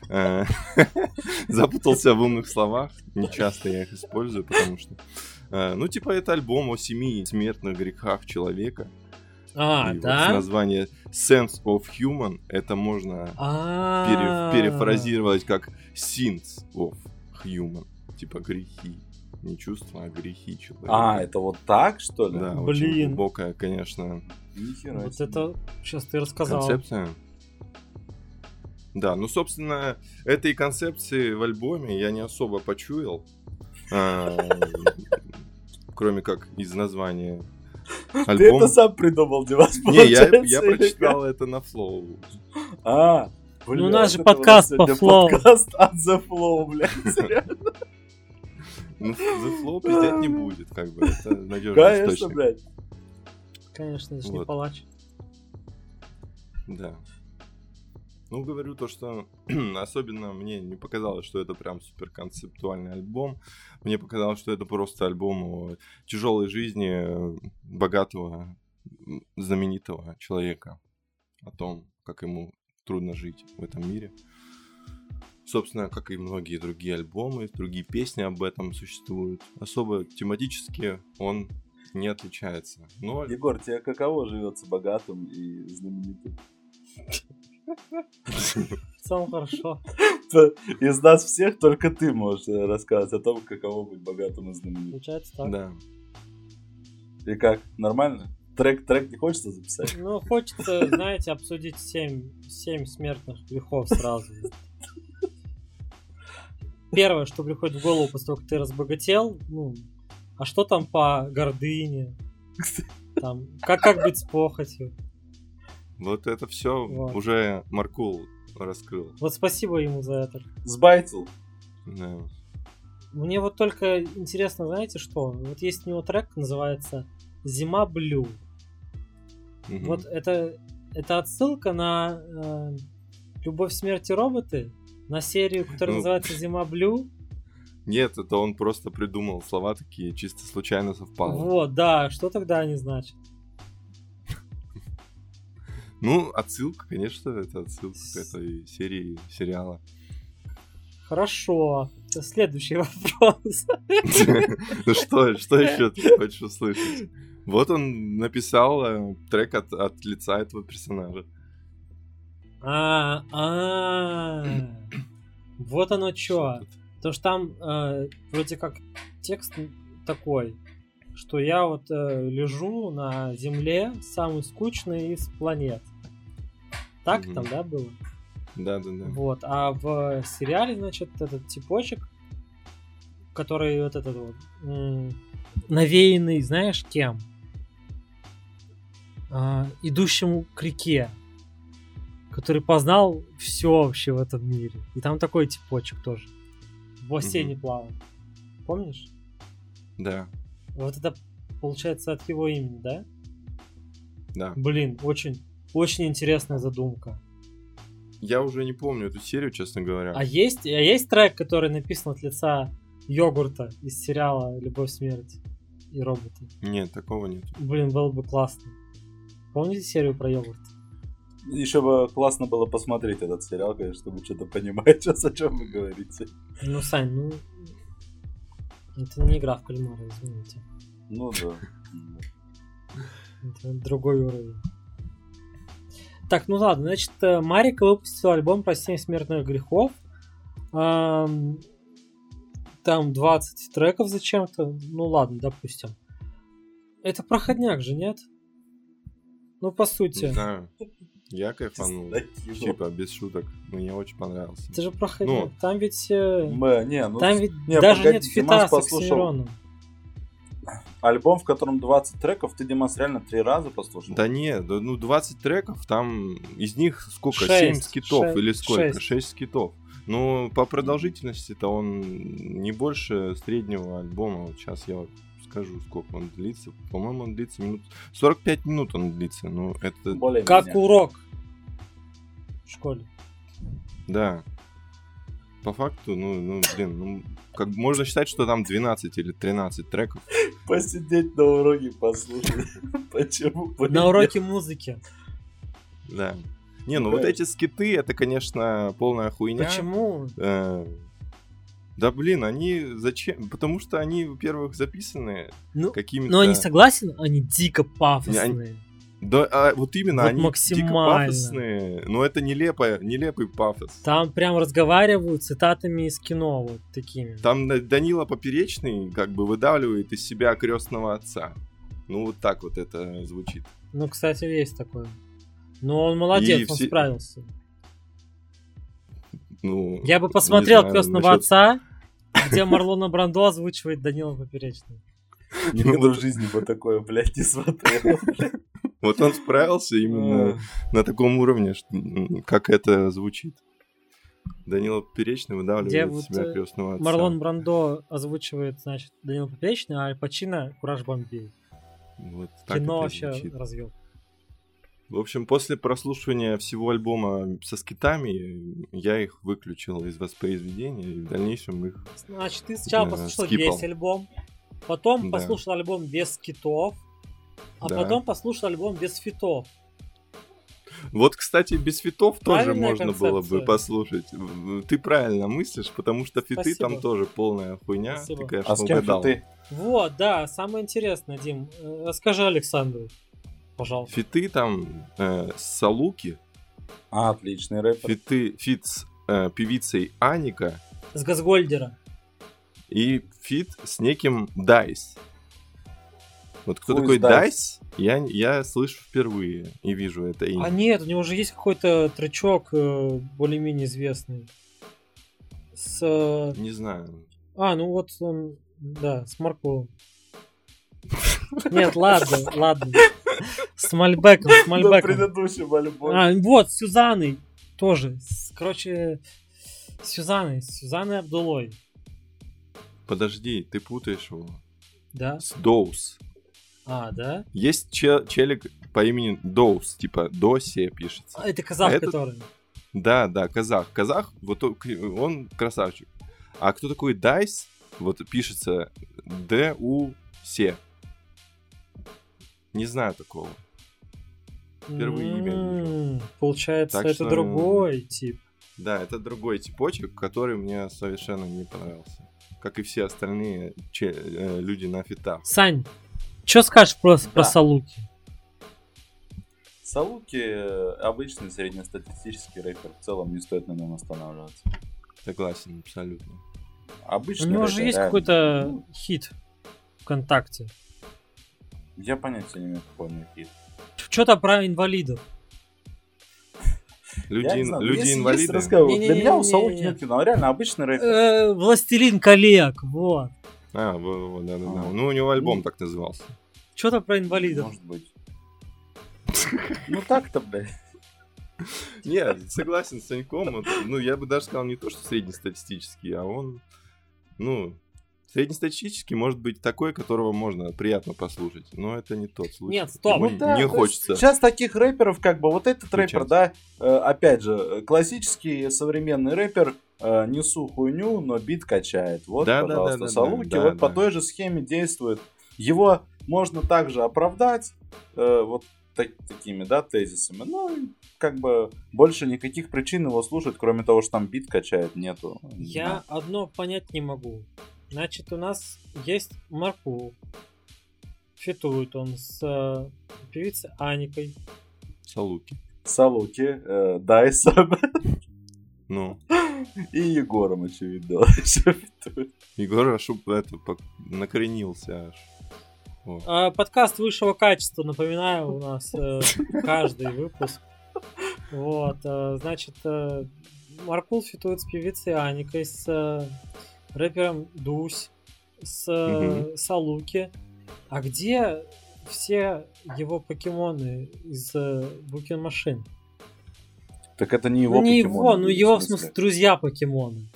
Э, Запутался в умных словах. Не часто я их использую, потому что. э, Ну, типа, это альбом о семи смертных грехах человека. А, И вот да? название Sense of Human это можно А, пере- перефразировать как sins of human. Типа грехи. Не чувства, а грехи человека. А, это вот так, что ли? Да, очень Блин. глубокая, конечно, Нихера Вот себе. это сейчас ты рассказал. концепция. Да, ну, собственно, этой концепции в альбоме я не особо почуял. А, Кроме как из названия Ты альбома. это сам придумал, Димас, Не, я, я прочитал это на флоу. А, Ну, бля, у нас же подкаст по флоу. Подкаст от The Flow, блядь. Ну, The Flow пиздеть не будет, как бы. Это надежный Конечно, источник. блядь. Конечно, это ж не Вот. палач. Да. Ну, говорю то, что особенно мне не показалось, что это прям супер концептуальный альбом. Мне показалось, что это просто альбом о тяжелой жизни э, богатого, знаменитого человека. О том, как ему трудно жить в этом мире. Собственно, как и многие другие альбомы, другие песни об этом существуют. Особо тематически он не отличается. Но Егор, тебе каково живется богатым и знаменитым? В целом хорошо. Из нас всех только ты можешь э, рассказать о том, каково быть богатым и знаменитым. Получается так. да. И как? Нормально? Трек, трек не хочется записать? Ну, хочется, знаете, обсудить семь, семь смертных грехов сразу. Первое, что приходит в голову после того, как ты разбогател, ну, а что там по гордыне? Там, как, как быть с похотью? Вот это все Вот. уже Маркул раскрыл. Вот спасибо ему за это. Сбайтил. Да. Мне вот только интересно, знаете что? Вот есть у него трек, называется «Зима Блю». Мгм. Вот это, это отсылка на э, «Любовь, смерти роботы», на серию, которая Ну. называется «Зима Блю». Нет, это он просто придумал слова такие, чисто случайно совпало. Вот, да, что тогда они значат? Ну, отсылка, конечно, это отсылка к этой серии сериала. Хорошо. Следующий вопрос. Ну что, что еще ты хочешь услышать? Вот он написал э, трек от, от лица этого персонажа. А, а, вот оно тут? Потому что там э, вроде как текст такой, что я вот э, лежу на Земле, самый скучный из планет. Так Мгм. там, да, было? Да, да, да. Вот. А в сериале, значит, этот типочек, который вот этот вот м, навеянный, знаешь, кем? А, идущему к реке, который познал все вообще в этом мире. И там такой типочек тоже. В бассейне Мгм. плавал. Помнишь? Да, Вот это получается от его имени, да? да. Блин, очень, очень интересная задумка. Я уже не помню эту серию, честно говоря. А есть, а есть трек, который написан от лица йогурта из сериала Любовь, смерть и роботы. Нет, такого нет. Блин, было бы классно. Помните серию про йогурт? Еще бы классно было посмотреть этот сериал, конечно, чтобы что-то понимать, сейчас о чем вы говорите. Ну, Сань, ну... Это не игра в кальмара, извините. Ну да. Это другой уровень. Так, ну ладно, значит, э, Марика выпустила альбом про 7 смертных грехов. Ам, Там 20 треков зачем-то. Ну ладно, допустим. Это проходняк же, нет? Ну, по сути. Не знаю. Я кайфанул. Типа, без шуток. Мне очень понравился. Это же проходняк. Ну. Там ведь... э, Мэ, не, ну Там ведь не, даже погоди, нет фита с послушал. Оксимироном. Альбом, в котором 20 треков, ты, Димас, реально три раза послушал? Да нет, ну 20 треков, там из них сколько? Шесть. 7 скитов Ше- или сколько? шесть. 6 скитов. Ну, по продолжительности-то он не больше среднего альбома. Вот сейчас я вот скажу, сколько он длится. По-моему, он длится минут... 45 минут он длится. Ну, это... Более Как урок в школе. Да. По факту, ну, ну блин, ну, как можно считать, что там 12 или 13 треков. Посидеть на уроке послушать. Почему? На уроке музыки. Да. Не, ну вот эти скиты, это, конечно, полная хуйня. Почему? Э, Да блин, они зачем? Потому что они, во-первых, записаны Ну, какими-то... но они согласен, они дико пафосные. Да, а, вот именно, Вот они дико максимально. пафосные, но это нелепо, нелепый пафос. Там прям разговаривают цитатами из кино, вот такими. Там Да- Данила Поперечный как бы выдавливает из себя крестного отца. Ну вот так вот это звучит. Ну, кстати, есть такое. Но он молодец, И он все- справился. Ну, Я бы посмотрел знаю, крестного насчет- отца, где Марлона Брандо озвучивает Данила Поперечный. Никогда в жизни бы такое, блядь, не смотрел. Вот он справился именно на таком уровне, как это звучит. Данила Поперечный Где выдавливает вот, себя э, крестного отца. Марлон Брандо озвучивает, значит, Данила Поперечный, а Аль Пачино Кураж Бомбей. Вот так Кино вообще звучит. развел. В общем, после прослушивания всего альбома со скитами, я их выключил из воспроизведения, и в дальнейшем их... Значит, ты сначала Да, послушал скипал. весь альбом, потом Да. послушал альбом без скитов, а Да. потом послушал альбом без фитов. Вот, кстати, без фитов тоже Правильная можно было бы концепция. послушать. Ты правильно мыслишь, потому что фиты Спасибо. там тоже полная хуйня. Спасибо. Ты, конечно, А с кем угадал. ты? Вот, да, самое интересное, Дим. э, Расскажи Александру, пожалуйста. Фиты там э, с Салуки, А, отличный рэпер. фиты, фит с э, певицей Аника С Газгольдера. и фит с неким Дайс. Вот кто Who такой Dice? Дайс, я, я слышу впервые и вижу это имя. А нет, у него уже есть какой-то тречок э, более-менее известный. С... э, Не знаю. А, ну вот он, да, с Марковым. Нет, ладно, ладно. С Мальбеком, с Мальбеком. альбоме. А, вот, с Сюзанной тоже. Короче, с Сюзанной, с Сюзанной Абдулой. Подожди, ты путаешь его. Да? С Доус. А, да? Есть че- челик по имени Доус, типа Досе пишется. А, Это казах, А этот- который. Да, да, казах. Казах, вот он, красавчик. А кто такой Дайс? Вот пишется Д-У-Се. Не знаю такого. Впервые имя вижу. М, Получается, Так это что- другой тип. Да, это другой типочек, который мне совершенно не понравился. Как и все остальные э, люди на фитах. Сань, что скажешь про, про Да. Салуки? Салуки э, обычный среднестатистический рэпер. В целом не стоит на нем останавливаться. Согласен, абсолютно. У Обычный него рэпер, же есть реально. какой-то Ну, хит ВКонтакте. Я понятия не имею, какой у него хит. Что-то про инвалидов. Люди, знаю, люди инвалиды. Для меня у. Салуки нет кино. Он реально обычный рэпер. Э, Властелин коллег, вот. А, да, да, да. Ну, у него альбом Ну. так назывался. Что-то про инвалидов. Может быть. Ну так-то, блядь. Нет, согласен с Саньком. Ну, я бы даже сказал не то, что среднестатистический, а он, ну, среднестатистический может быть такой, которого можно приятно послушать, но это не тот случай. Нет, стоп. Ему Ну да, не хочется. Сейчас таких рэперов, как бы, вот этот Включать. рэпер, да, э, опять же, э, классический современный рэпер, э, несу хуйню, но бит качает. Вот, Да, да, пожалуйста, да, да, Салуки да, вот да. по той же схеме действует. Его можно также оправдать, э, вот так- такими, да, тезисами. Ну, и как бы больше никаких причин его слушать, кроме того, что там бит качает, нету. Не Я знаю. одно понять не могу. Значит, у нас есть Марку. Фитует он с э, певицей Аникой. Салуки. Салуки, э, Дайсон Ну, и Егором, очевидно. Егор аж это, пок- накоренился аж. О. А, подкаст высшего качества, напоминаю, у нас э, каждый выпуск. Вот, э, значит, э, Маркул фитует с певицей Аникой, с рэпером Дусь, с э, Мгм. Салуки. А где все его покемоны из э, Букин Машин? Так это не его ну не покемоны, его, ну его, в смысле, друзья покемоны.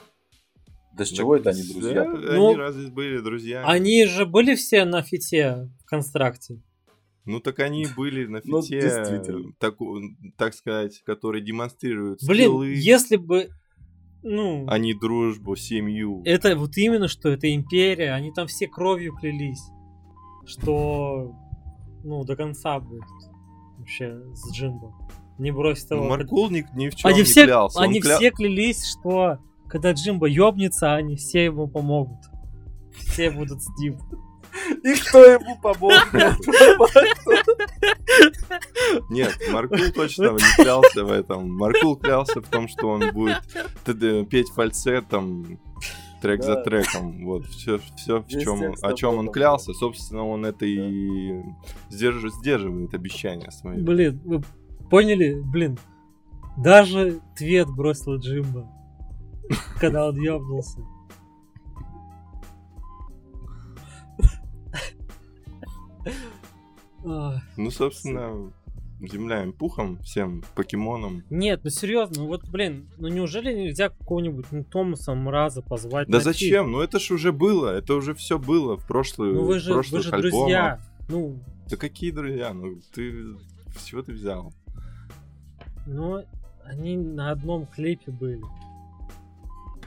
Да с чего это они друзья? Ну, они разве были друзьями? Они же были все на фите в констракте. Ну так они были на Ну, фите, действительно. так, так сказать, которые демонстрируют Блин, скиллы, если бы... Ну, а не дружбу, семью. Это вот именно, что это империя, они там все кровью клялись, что ну до конца будет вообще с Джимбо. Не бросит Ну, его. Маркул ни, ни в чем они не все, клялся. Он они кля- все клялись, что когда Джимбо ёбнется, они все ему помогут. Все будут с ним. И кто ему помог? Нет, Маркул точно не клялся в этом. Маркул клялся в том, что он будет петь фальцетом трек за треком. Вот, все, все в чем, о чем он клялся. Собственно, он это и сдерж- сдерживает обещание свое. Блин, вы поняли? Блин, даже Твет бросил Джимбо, когда он ёбнулся. Ну, собственно, земля им пухом, всем покемонам. Нет, ну серьезно, ну вот, блин, ну неужели нельзя какого-нибудь ну, Томаса Мраза позвать? Да зачем? Ну это ж уже было, это уже все было в прошлую, Ну вы же, вы прошлых же альбомах. друзья. Ну, Да какие друзья? Ну ты с чего ты взял? ну, они на одном клипе были.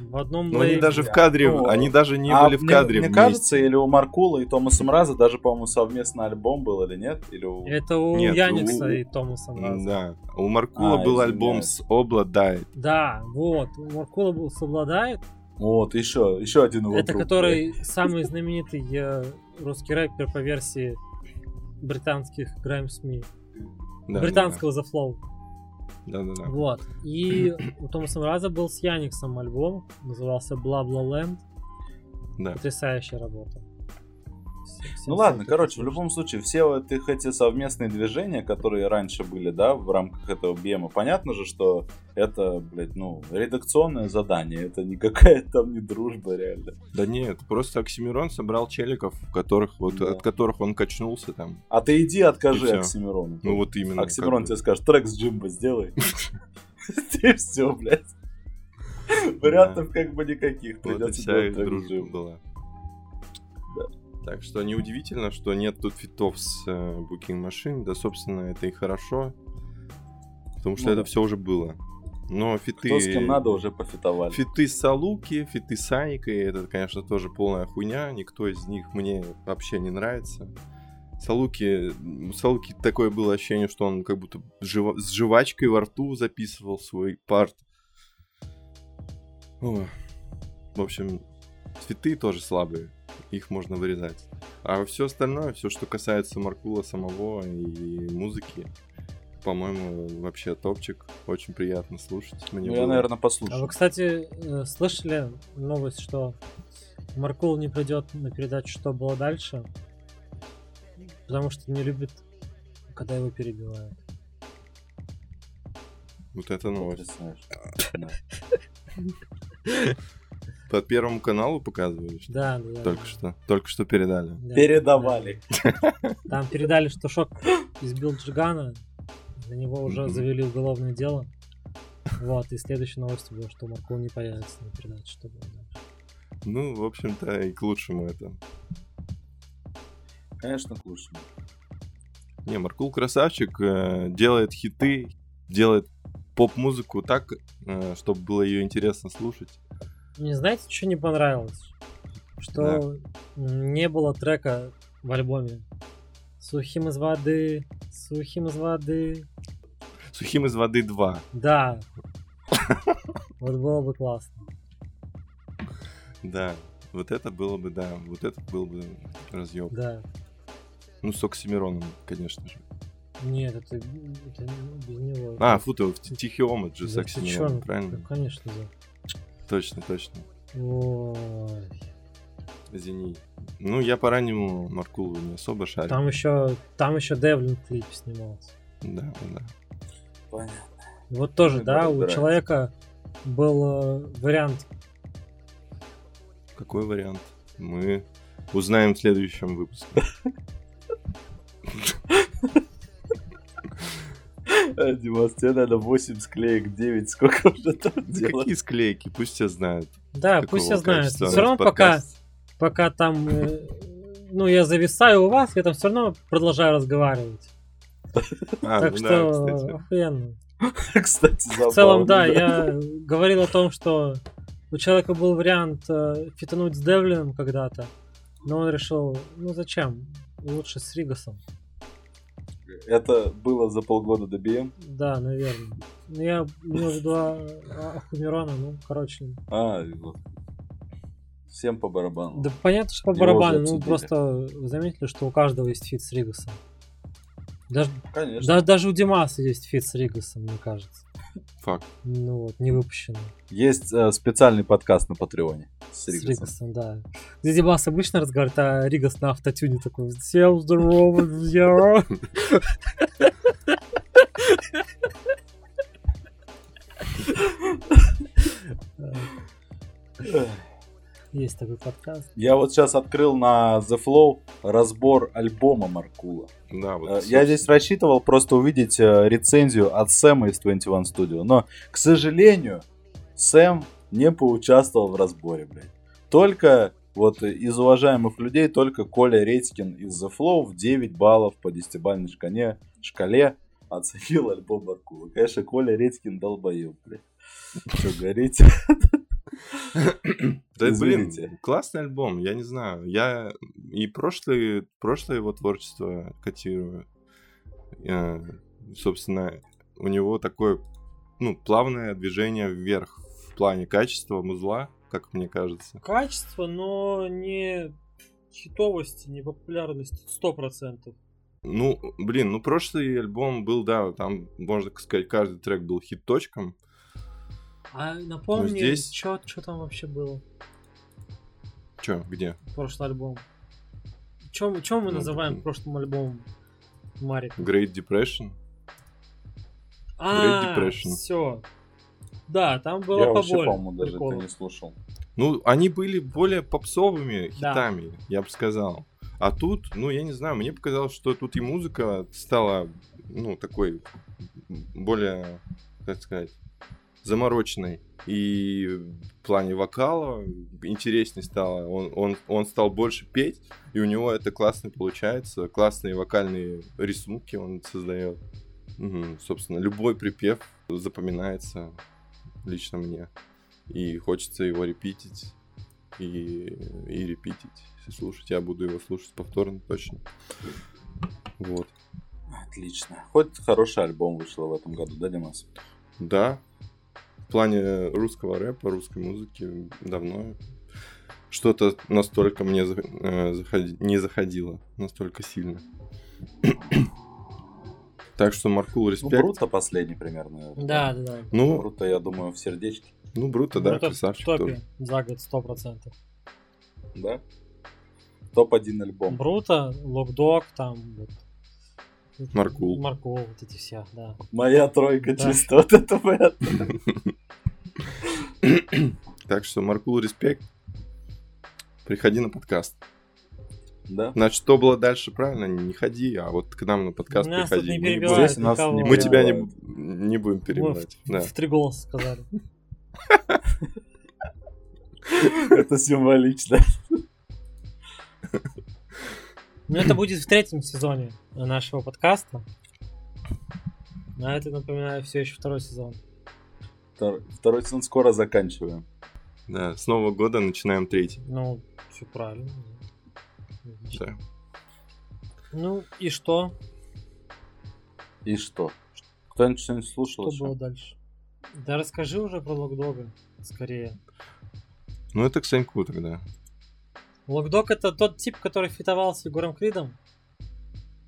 В одном Но они даже в кадре, Ну, они даже не А были в мне- кадре Мне, вместе. кажется, или у Маркула и Томаса Мраза даже, по-моему, совместный альбом был, или нет? Или у... Это у Нет, Яникса у- и Томаса Мраза. Да. У Маркула А, был альбом извиняюсь. с Обладает. Да, вот. У Маркула был «Совладает». Вот, еще, еще один его Это друг, который самый знаменитый э, русский рэпер по версии британских Grime СМИ. Да, британского The Flow. Да, да, да. Вот. И у Томаса Мраза был с Яниксом альбом, назывался Land. да. Потрясающая работа. Ну ладно, короче, в любом случае, все вот их эти совместные движения, которые раньше были, да, в рамках этого BM, понятно же, что это, блядь, ну, редакционное задание, это никакая там не дружба, реально. Да нет, просто Оксимирон собрал челиков, которых, вот, Да. от которых он качнулся там. А ты иди откажи. Оксимирону. Ну вот именно. Оксимирон тебе скажет, трек с Джимбо сделай. Ты все, блядь. Вариантов как бы никаких. Вот и вся дружба была. Да. Так что неудивительно, что нет тут фитов с э, Booking Machine. Да, собственно, это и хорошо. Потому что Ну это все уже было. Но фиты... Кто с кем надо, уже пофитовали. Фиты с Салуки, фиты с Аникой, это, конечно, тоже полная хуйня. Никто из них мне вообще не нравится. Салуки, Салуки такое было ощущение, что он как будто жива- с жвачкой во рту записывал свой парт. О, В общем, цветы тоже слабые, их можно вырезать. А все остальное, все, что касается Маркула самого и музыки, по-моему, вообще топчик. Очень приятно слушать. Мне Ну, я, было- наверное, А послушаю. вы, кстати, э, слышали новость, что Маркул не придет на передачу «Что было дальше», потому что не любит, когда его перебивают. Вот это новость. Да. По Первому каналу показывали, что Да, да, да. только что. Только что передали. Да. Передавали. Там передали, что Шок избил Джигана, на него уже завели уголовное дело. Вот, и следующая новость была, что Маркул не появится на передаче, что было дальше. Ну, в общем-то, и к лучшему это. Конечно, к лучшему. Не, Маркул красавчик, э, делает хиты, делает поп-музыку так, э, чтобы было ее интересно слушать. Мне знаете, что не понравилось? Что не было трека в альбоме. Сухим из воды, сухим из воды. Сухим из воды 2. Да. Вот было бы классно. Да. Вот это было бы, да, вот это был бы разъем. Да. Ну, с Оксимироном, конечно же. Нет, это, это без него. А, фу, ты в Тихий омут же с Да чё, Оксимироном, правильно? ну, конечно, да. Точно, точно. Ой. Извини. Ну, я по раннему Маркулу не особо шарю. Там еще, там еще Девлин в клипе снимался. Да, да. Понятно. Вот тоже, Ну, да, у человека был э, вариант. Какой вариант? Мы узнаем в следующем выпуске. Димас, тебе надо 8 склеек, 9, сколько уже там Да делать? какие склейки? Пусть все знают. Да, пусть все знают. Все равно пока, пока там, э, ну, я зависаю у вас, я там все равно продолжаю разговаривать. А, так ну что да, кстати. охуенно. Кстати, В целом, да, я говорил о том, что у человека был вариант э, фитануть с Девлином когда-то, но он решил, ну зачем, лучше с Ригасом. Это было за полгода до BM? Да, наверное. Ну, я имел в виду а- Ахумирона, ну, короче. А, вот. Всем по барабану. Да понятно, что по барабану, ну просто вы заметили, что у каждого есть фит с Ригасом. Даже, Конечно. да- даже у Димаса есть фит с Ригасом, мне кажется. Факт. Ну вот, не выпущенный. Есть э, специальный подкаст на Патреоне с С Ригасом. Ригасом, да. Где Димас обычно разговаривает, а Ригас на автотюне такой «Всем здорово, друзья!» Эх. Есть такой подкаст. Я вот сейчас открыл на The Flow разбор альбома Маркула. Да, вот. Э, Я здесь рассчитывал просто увидеть э, рецензию от Сэма из 21 Studio, но, к сожалению, Сэм не поучаствовал в разборе, блядь. Только вот из уважаемых людей только Коля Редькин из The Flow в 9 баллов по 10-бальной шкале, шкале оценил альбом Маркула. Конечно, Коля Редькин долбоеб, блядь. Что говорить? Да, блин, Извините. классный альбом, я не знаю. Я и прошлое, прошлое его творчество котирую. Э, Собственно, у него такое, ну, плавное движение вверх в плане качества музла, как мне кажется. Качество, но не хитовости, не популярности. Сто процентов. Ну, блин, ну прошлый альбом был, да, там, можно сказать, каждый трек был хит-точком. А напомни, Ну, здесь- что там вообще было? Чё, где? Прошлый альбом. Чем, чем мы Ну, называем блин. прошлым альбомом Марик? Great Depression? А, Depression. все. Да, там было Я вообще, побольше по-моему, даже это приколов. не слушал. Ну, они были более попсовыми Да. хитами, я бы сказал. А тут, ну, я не знаю, мне показалось, что тут и музыка стала, ну, такой более, как сказать, замороченной. И в плане вокала интереснее стало. Он, он, он стал больше петь, и у него это классно получается. Классные вокальные рисунки он создает. Мгм. Собственно, любой припев запоминается лично мне. И хочется его репитить. И, и репитить. Если слушать, я буду его слушать повторно точно. Вот. Отлично. Хоть хороший альбом вышел в этом году, да, Димас? Да. В плане русского рэпа, русской музыки давно что-то настолько мне э, заходи- не заходило настолько сильно. Так что Маркул Ну, респект. Бруто последний примерно. Да, да, да. Ну, Бруто, я думаю, в сердечке. ну, Бруто, да, Ну, это красавчик в топе тоже. за год сто процентов. Да? Топ-1 альбом. Бруто, Локдог, там вот. Маркул. Маркул, вот эти все, да. Моя тройка Да. чисто вот это. Так что, Маркул, респект. Приходи на подкаст. Да? Значит, что было дальше, правильно? Не ходи, а вот к нам на подкаст Нас тут приходи. не Мы не перебивают Здесь нас не мы тебя не, не будем Мы перебивать. в, Да. в три голоса сказали. Это символично. Ну, это будет в третьем сезоне нашего подкаста. А это, напоминаю, все еще второй сезон. Втор- Второй сезон скоро заканчиваем. Да, с Нового года начинаем третий. Ну, все правильно. Да. Ну, и что? И что? Кто-нибудь что-нибудь слушал Что было еще? дальше? Да расскажи уже про Локдога, скорее. Ну, это к Саньку тогда. Локдог это тот тип, который фитовал с Егором Кридом?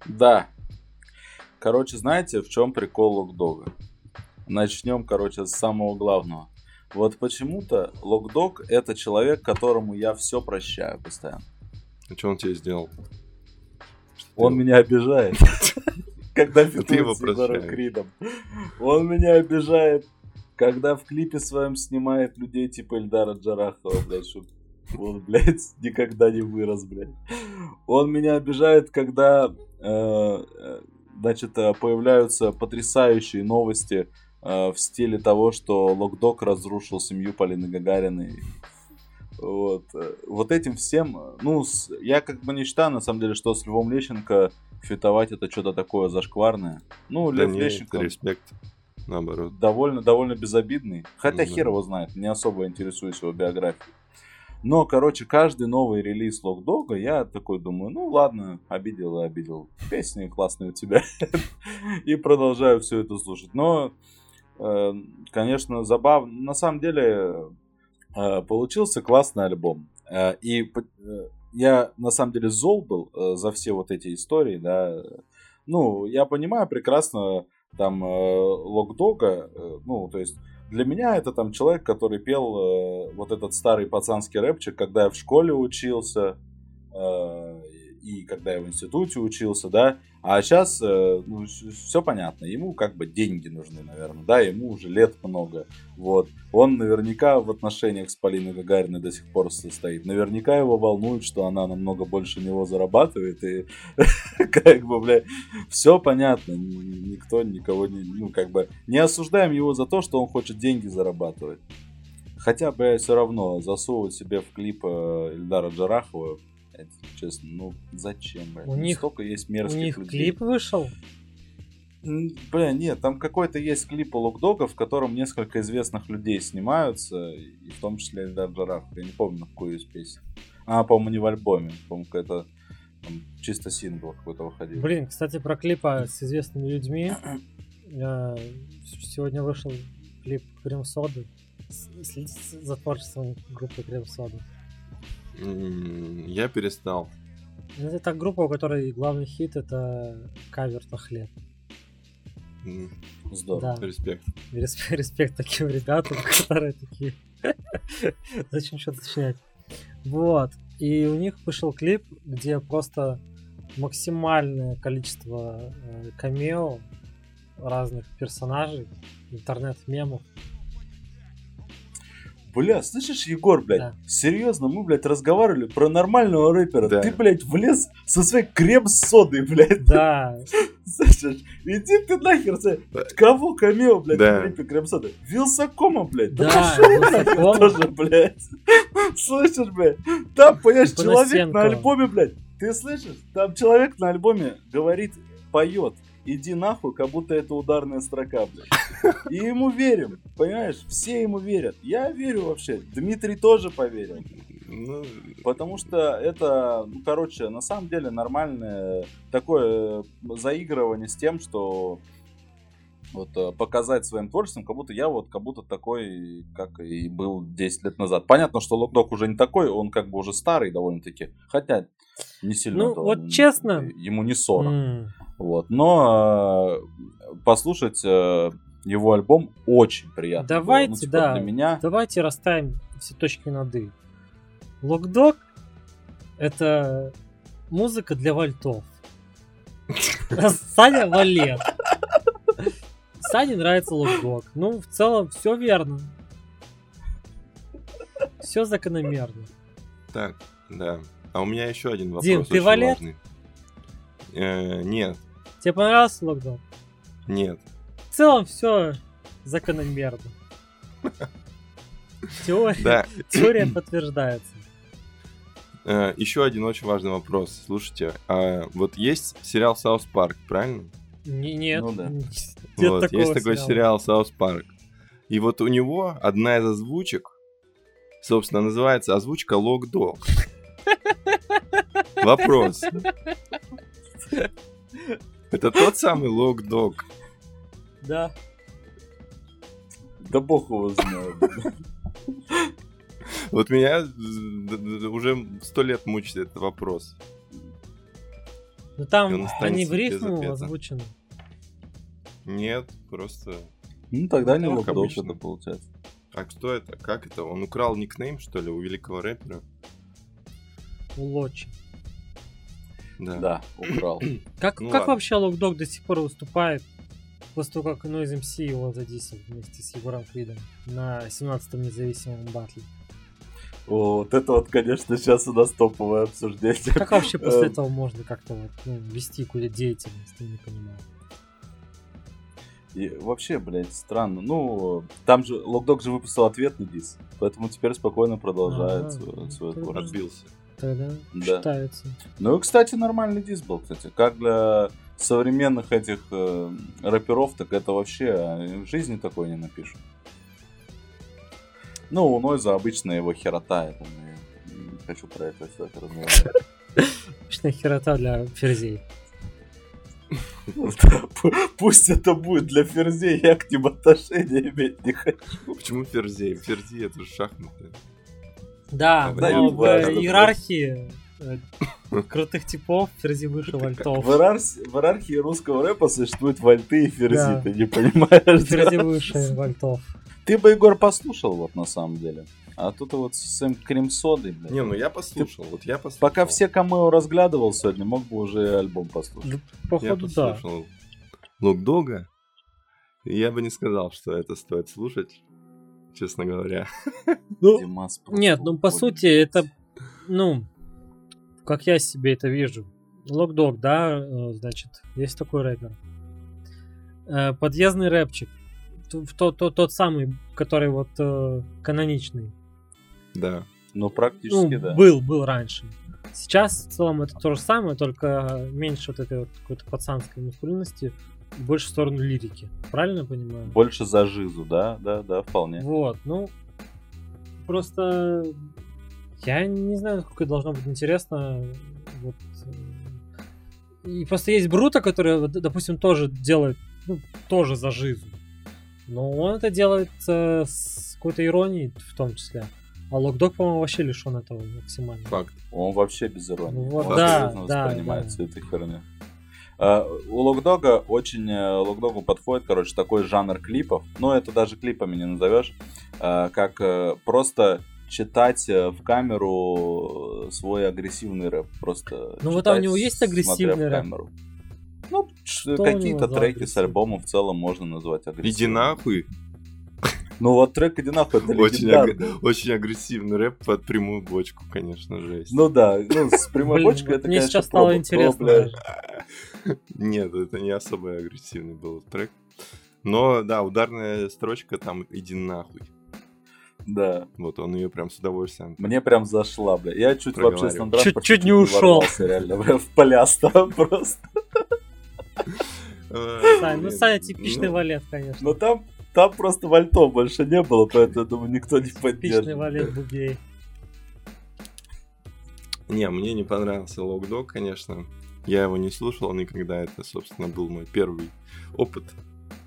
Да. Короче, знаете, в чем прикол Локдога? Начнем, короче, с самого главного. Вот почему-то Локдог это человек, которому я все прощаю постоянно. А что он тебе сделал? Он меня обижает. Когда фитует с Егором. Кридом. Он меня обижает, когда в клипе своем снимает людей типа Эльдара Джарахова, блядь, чтоб он, блядь, никогда не вырос, блядь. Он меня обижает, когда, э, э, значит, э, появляются потрясающие новости э, в стиле того, что Локдог разрушил семью Полины Гагариной. Вот. Вот этим всем, ну, с- я как бы не считаю, на самом деле, что с Львом Лещенко фитовать это что-то такое зашкварное. Ну, Да Лев не, Лещенко респект. Наоборот. довольно, довольно безобидный. Хотя Ну да. хер его знает, не особо интересуюсь его биографией. Но, короче, каждый новый релиз Локдога, я такой думаю, ну ладно, обидел и обидел. Песни классные у тебя. И продолжаю все это слушать. Но, э, конечно, забавно. На самом деле, э, получился классный альбом. Э, И я, на самом деле, зол был за все вот эти истории, да. Ну, я понимаю прекрасно, там, Локдога, ну, то есть, для меня это там человек, который пел э, вот этот старый пацанский рэпчик, когда я в школе учился, э, и когда я в институте учился, да, а сейчас, ну, все понятно, ему как бы деньги нужны, наверное, да, ему уже лет много, вот. Он наверняка в отношениях с Полиной Гагариной до сих пор состоит. Наверняка его волнует, что она намного больше него зарабатывает, и как бы, бля, все понятно, никто никого не, ну, как бы, не осуждаем его за то, что он хочет деньги зарабатывать. Хотя, бля, все равно засовывать себе в клип э, Эльдара Джарахова, это, честно, ну, зачем, бля? У них- Столько есть У мерзких них людей. клип вышел? Бля, нет, там какой-то есть клип у Локдога, в котором несколько известных людей снимаются, и в том числе Эльдар Джарах. Я не помню, на какую из песен. А, по-моему, не в альбоме. По-моему, какая-то там, чисто сингл какой-то выходил. Блин, кстати, про клипы с известными людьми. Э, Сегодня вышел клип Крем Соды. Следите за творчеством группы Крем Сода. Я перестал. Ну, Это та группа, у которой главный хит это кавер на Хлеб. Здорово. Да, Респект. респект, респект таким ребятам, которые такие. Зачем что-то уточнять? Вот. И у них вышел клип, где просто максимальное количество э, камео разных персонажей, интернет-мемов. Бля, слышишь, Егор, блядь, Да. серьезно, мы, блядь, разговаривали про нормального рэпера. Да. Ты, блядь, влез со своей крем с содой, блядь. Да, Слышишь, иди ты нахер. Да. Кого камео, блядь, Да. в клипе крем соды? Вилсакома, блядь. Да, да, нахер Вилсакома. тоже, блядь. Слышишь, блядь, там, понимаешь, человек на альбоме, блядь, ты слышишь? Там человек на альбоме говорит, поет, иди нахуй, как будто это ударная строка, блядь. И ему верим, понимаешь? Все ему верят. Я верю вообще. Дмитрий тоже поверил. Ну, Потому что это, ну, короче, на самом деле нормальное такое э, заигрывание с тем, что вот э, показать своим творчеством, как будто я вот как будто такой, как и был 10 лет назад. Понятно, что Локдок уже не такой, он как бы уже старый довольно-таки, хотя не сильно. Ну, вот он- честно. Ему не 40. М, Вот. Но э, послушать э, его альбом очень приятно. было. Давайте, Ну, типа, да. Для меня Давайте расставим все точки над «и». Локдог — это музыка для вальтов. Саня валет. Сане нравится локдог. Ну, в целом, все верно. Все закономерно. так, да. А у меня еще один вопрос. Дим, ты валет? важный. Э, нет, Тебе понравился локдог? нет. В целом, все закономерно. Теория, Да, теория подтверждается. э, еще один очень важный вопрос. Слушайте, а вот есть сериал South Park, правильно? Не- Нет, Ну да. нет вот, такого есть такой сериала. сериал South Park. И вот у него одна из озвучек, собственно, называется озвучка Loc-Dog. Вопрос. Это тот самый Loc-Dog? Да. да бог его знает. Вот меня э, уже сто лет мучает этот вопрос. Ну там они в рифму озвучены. Нет, просто... Ну, тогда не Локдок обычно. это получается. А кто это? Как это? Он украл никнейм, что ли, у великого рэпера? У Лочи. Да. Да, украл. Как, Ну как ладно. вообще Локдог до сих пор выступает? После того, как Noise MC его задисил вместе с Егором Кридом на 17-м независимом батле. Вот это вот, конечно, сейчас у нас топовое обсуждение. Как вообще после Эм. этого можно как-то вот, ну, вести какую-то деятельность, я не понимаю. И вообще, блядь, странно. Ну, там же Локдок же выпустил ответный диск, поэтому теперь спокойно продолжает А, свое, ну. Отбился. Тогда Да. считается. Ну и, кстати, нормальный диск был, кстати. Как для современных этих э, рэперов, так это вообще в жизни такой не напишут. Ну, у Нойза обычно его херота, это не, не хочу про это все это разговаривать. Обычная херота для ферзей. Пусть это будет для Ферзей, я к ним отношения иметь не хочу. Почему Ферзей? Ферзей это же шахматы. Да, Да, но в иерархии э, крутых типов ферзи выше вальтов. В, иерархии- в иерархии русского рэпа существуют вальты и ферзи, Да. ты не понимаешь? Ферзи да? выше вальтов. Ты бы, Егор, послушал вот на самом деле. А тут вот с своим крем-содой, блядь. Не, ну я послушал, вот я послушал. Пока все камео разглядывал сегодня, мог бы уже альбом послушать. Да, Я Походу, да. послушал Лукдога, и я бы не сказал, что это стоит слушать, честно говоря. Ну, Нет, ну по сути это, ну, как я себе это вижу. Локдог, да, э, значит, есть такой рэпер. Э, Подъездный рэпчик. Т- то- то- Тот самый, который вот э, каноничный. Да. Ну, Ну, практически, да. был, был раньше. Сейчас в целом это то же самое, только меньше вот этой вот какой-то пацанской мускулинности, больше в сторону лирики. Правильно я понимаю? Больше за жизу, да, да, да, вполне. Вот, ну, просто я не знаю, насколько это должно быть интересно. Вот. э, И просто есть Бруто, который, допустим, тоже делает, ну, тоже за жизнь. Но он это делает э, с какой-то иронией в том числе. А Локдог, по-моему, вообще лишен этого максимально. Факт. Он вообще без иронии. Ну вот Он да, да, воспринимает да. всю эту херню. А, У Локдога очень э, Локдогу подходит, короче, такой жанр клипов. Ну, это даже клипами не назовешь. а, Как э, просто читать э, в камеру свой агрессивный рэп. Просто Ну, вот а у него есть смотря в агрессивный рэп? камеру. Ну, какие-то треки с альбома в целом можно назвать агрессивными. Иди нахуй. Ну вот трек «Иди нахуй» это Очень, аг- очень агрессивный рэп под прямую бочку, конечно, жесть. Ну да, ну с прямой бочкой это, мне конечно, сейчас стало интересно. Нет, это не особо агрессивный был трек. Но, да, ударная строчка там «иди нахуй». Да. Вот он ее прям с удовольствием. Мне прям зашла, бля. Я чуть в Проговаривай. общественном транспорте Чуть-чуть не ушел. реально, бля, в пляс там просто. Сань, ну, Саня типичный Ну, валет, конечно. Но там, там просто вальто больше не было, поэтому, я думаю, никто не Типичный поддержит. валет Бугей. Не, мне не понравился Локдог, конечно. Я его не слушал никогда. Это, собственно, был мой первый опыт.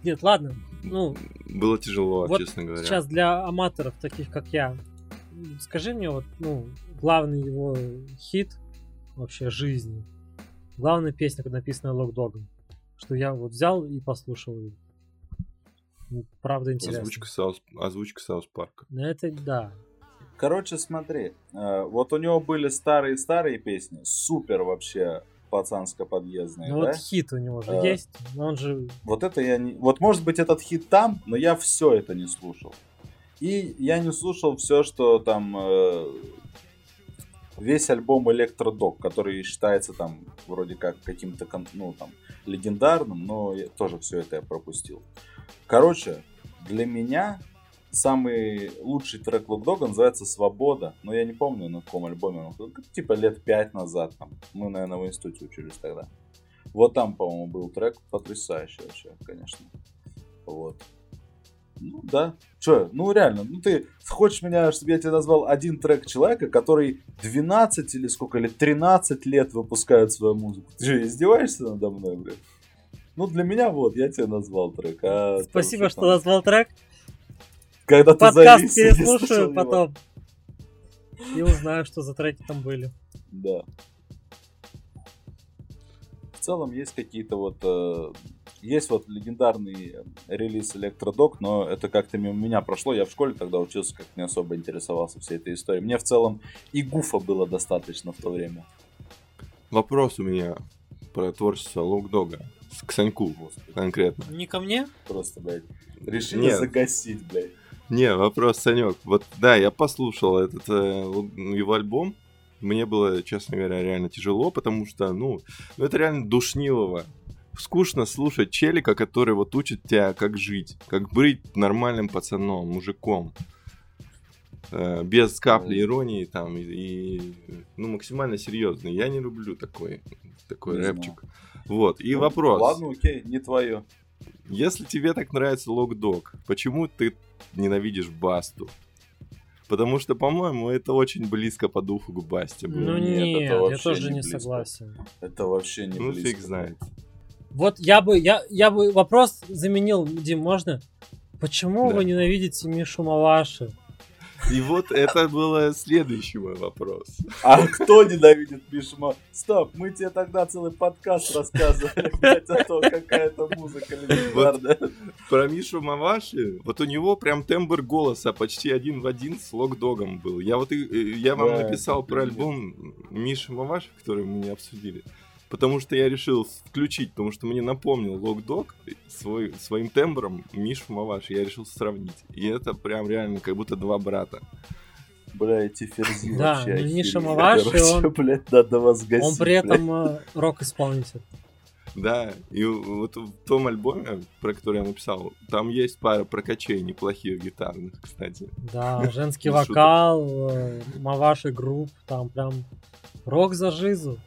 Нет, ладно. Ну, Было тяжело, Вот честно говоря. сейчас для аматоров, таких как я, скажи мне вот, ну, главный его хит вообще жизни. Главная песня, написанная Локдогом. Что я вот взял и послушал ее. Ну, Правда интересно. Озвучка South, озвучка South Park а. Ну, это да. Короче, смотри, э, вот у него были старые-старые песни, супер вообще пацанско-подъездные, Ну да? вот хит у него же А. есть, но он же... Вот это я не... Вот может быть этот хит там, но я все это не слушал. И я не слушал все, что там... э, весь альбом Electrodog, который считается там вроде как каким-то, ну там, легендарным, но я- тоже все это я пропустил. Короче, для меня самый лучший трек Локдога называется «Свобода», но я не помню, на каком альбоме он. был. Типа лет пять назад. Там. Мы, наверное, в институте учились тогда. Вот там, по-моему, был трек потрясающий вообще, конечно. Вот. Ну да. Че, ну реально, ну ты хочешь меня, чтобы я тебе назвал один трек человека, который 12 или сколько, или 13 лет выпускает свою музыку. Ты что, издеваешься надо мной, блин? Ну для меня вот, я тебе назвал трек. а там Спасибо, что там? назвал трек. Когда ты Подкаст завис, не слушал переслушаю его. потом. И узнаю, что за треки там были. Да. В целом есть какие-то вот... э, есть вот легендарный э, релиз Электродок, но это как-то мимо меня прошло. Я в школе тогда учился, как не особо интересовался всей этой историей. Мне в целом и гуфа было достаточно в то время. Вопрос у меня про творчество Локдога. К Саньку конкретно. Не ко мне? Просто, блядь, решили Нет. загасить, блядь. Не, вопрос, Санек. Вот да, я послушал этот э, его альбом. Мне было, честно говоря, реально тяжело, потому что, ну, ну это реально душнилово. Скучно слушать челика, который вот учит тебя, как жить, как быть нормальным пацаном, мужиком. Э, без капли иронии там и, и, ну максимально серьезный. Я не люблю такой такой Не рэпчик. Вот и Ну, вопрос. Ладно, окей, не твое. Если тебе так нравится Локдог, почему ты ненавидишь Басту? Потому что, по-моему, это очень близко по духу к Басте было. Ну нет, нет, это я тоже не не согласен. Это вообще не ну, близко. фиг знает. Вот я бы, я, я бы вопрос заменил, Дим, можно? Почему Да. вы ненавидите Мишу Маваши? И вот это был следующий мой вопрос. А кто ненавидит Мишма? Стоп, мы тебе тогда целый подкаст рассказывали, блядь, о том, какая это музыка легендарная. Про Мишу Маваши, вот у него прям тембр голоса почти один в один с Локдогом был. Я вот и- э, я вам Да, написал про альбом Миши Маваши, который мы не обсудили. Потому что я решил включить, потому что мне напомнил Локдог свой, своим тембром Мишу Маваши. Я решил сравнить. И это прям реально как будто два брата. Бля, эти ферзи Да, вообще ну, охерели. Миша Маваши, Короче, он- блядь, надо вас гасить, Он при этом э, рок-исполнитель. Да, и вот в том альбоме, про который я написал, там есть пара прокачей неплохих гитарных, кстати. Да, женский Без шуток. вокал, э, Маваши групп, там прям рок за жизу.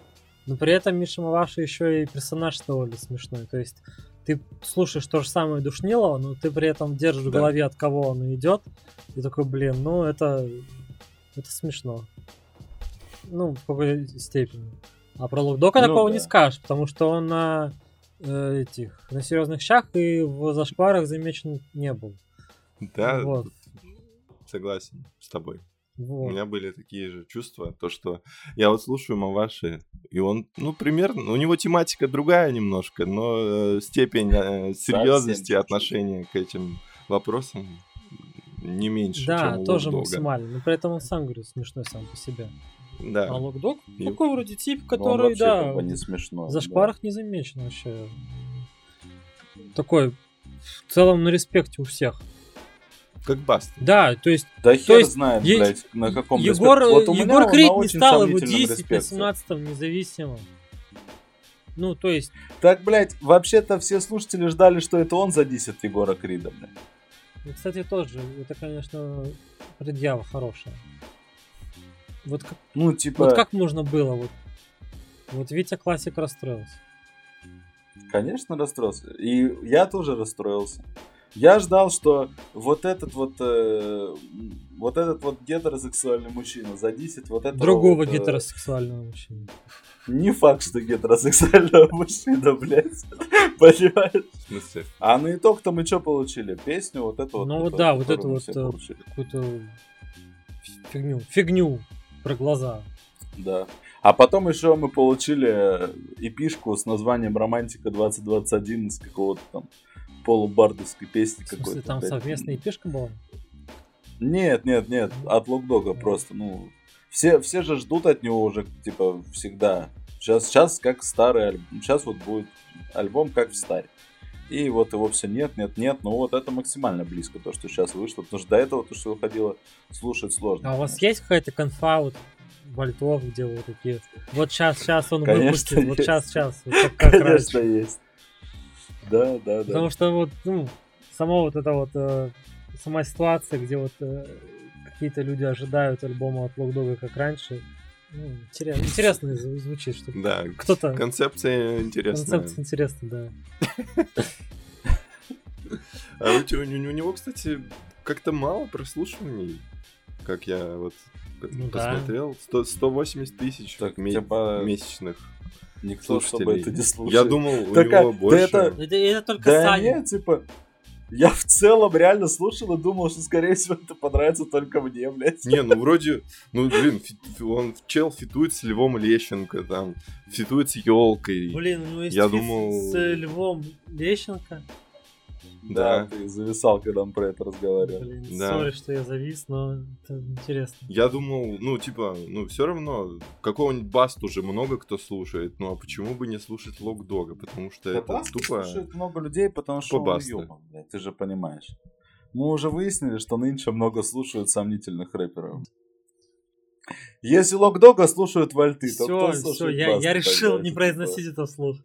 Но при этом Миша Маваши еще и персонаж довольно смешной. То есть ты слушаешь то же самое Душнилова, но ты при этом держишь в Да. голове, от кого он идет. И такой, блин, ну это, это смешно. Ну, в какой степени. А про Лукдока Ну такого да. не скажешь, потому что он на э, этих на серьезных щах и в зашкварах замечен не был. Да, Вот. согласен с тобой. У Вот. меня были такие же чувства, то что я вот слушаю Маваши, и он, ну, примерно, у него тематика другая немножко, но э, степень э, серьезности отношения к этим вопросам не меньше, Да, чем у тоже Локдога. максимально. Но при этом он сам говорит смешной сам по себе. Да. А Локдог И- такой вроде тип, Ну, который, да, как бы не смешно. в да. зашкварах не замечен вообще. Такой в целом на респекте у всех. Как Баст. Да, то есть Да хер есть знает, е- блядь, на каком Егор, респекте. Вот у Егор Крид на не стал его сомнительном 10 в респекте. 18 независимым. Ну, то есть, Так, блядь, вообще-то все слушатели ждали, что это он задисит Егора Крида, блядь. ну, кстати, тоже, это, конечно, предъява хорошая. Вот как, Ну, типа, вот как можно было? Вот, вот Витя Классик расстроился. конечно, расстроился. И я тоже расстроился. Я ждал, что вот этот вот, э, вот этот вот гетеросексуальный мужчина задисит вот этого Другого вот, э, гетеросексуального мужчины. Не факт, что гетеросексуального мужчина, блядь. Понимаешь? В смысле? А на итог-то мы что получили? Песню вот эту вот. Ну вот да, вот эту вот, э. Какую-то фигню. Фигню про глаза. Да. А потом еще мы получили эпишку с названием «Романтика 2021» из какого-то там полубардовской песни какой-то. там блядь. совместная пешка была? Нет, нет, нет, от Локдога просто, ну... Все, все же ждут от него уже, типа, всегда. Сейчас, сейчас как старый альбом. Сейчас вот будет альбом как в старе. И вот его все нет, нет, нет. Ну вот это максимально близко, то, что сейчас вышло. Потому что до этого то, что выходило, слушать сложно. А у вас конечно. есть какая-то конфа вот вольтов, где вы такие, вот сейчас, сейчас он Конечно, выпустит, вот есть. сейчас, сейчас, вот как, как Конечно, раньше. есть. Да, да, да. Потому что вот, ну, сама вот эта вот, э, сама ситуация, где вот э, какие-то люди ожидают альбома от Локдога как раньше, ну, интерес- интересно зв- звучит, что Да, кто-то... концепция интересная. Концепция интересная, да. А у, у- у него, кстати, как-то мало прослушиваний, как я вот Ну да. посмотрел. Сто- 180 тысяч Так, ме- типа, месячных Никто слушателей. это не слушает. Я думал, у Так, а, него да больше. это- Это, это только Да Саня. нет, типа, я в целом реально слушал и думал, что, скорее всего, это понравится только мне, блядь. Не, ну вроде, ну блин, фи- он чел фитует с Львом Лещенко, там, фитует с елкой. Блин, ну есть Я думал- с Львом Лещенко. Да, Да. ты зависал, когда мы про это разговаривали. Блин, Да. сори, что я завис, но это интересно. Я думал, ну, типа, ну, все равно, какого-нибудь Баст уже много кто слушает, ну, а почему бы не слушать Локдога? Потому что Да это Баста тупо... слушает много людей, потому что он блядь, ты же понимаешь. Мы уже выяснили, что нынче много слушают сомнительных рэперов. Если Локдога слушают вальты, то кто Все, все, слушает я, я тогда? решил Это не типа- произносить это вслух.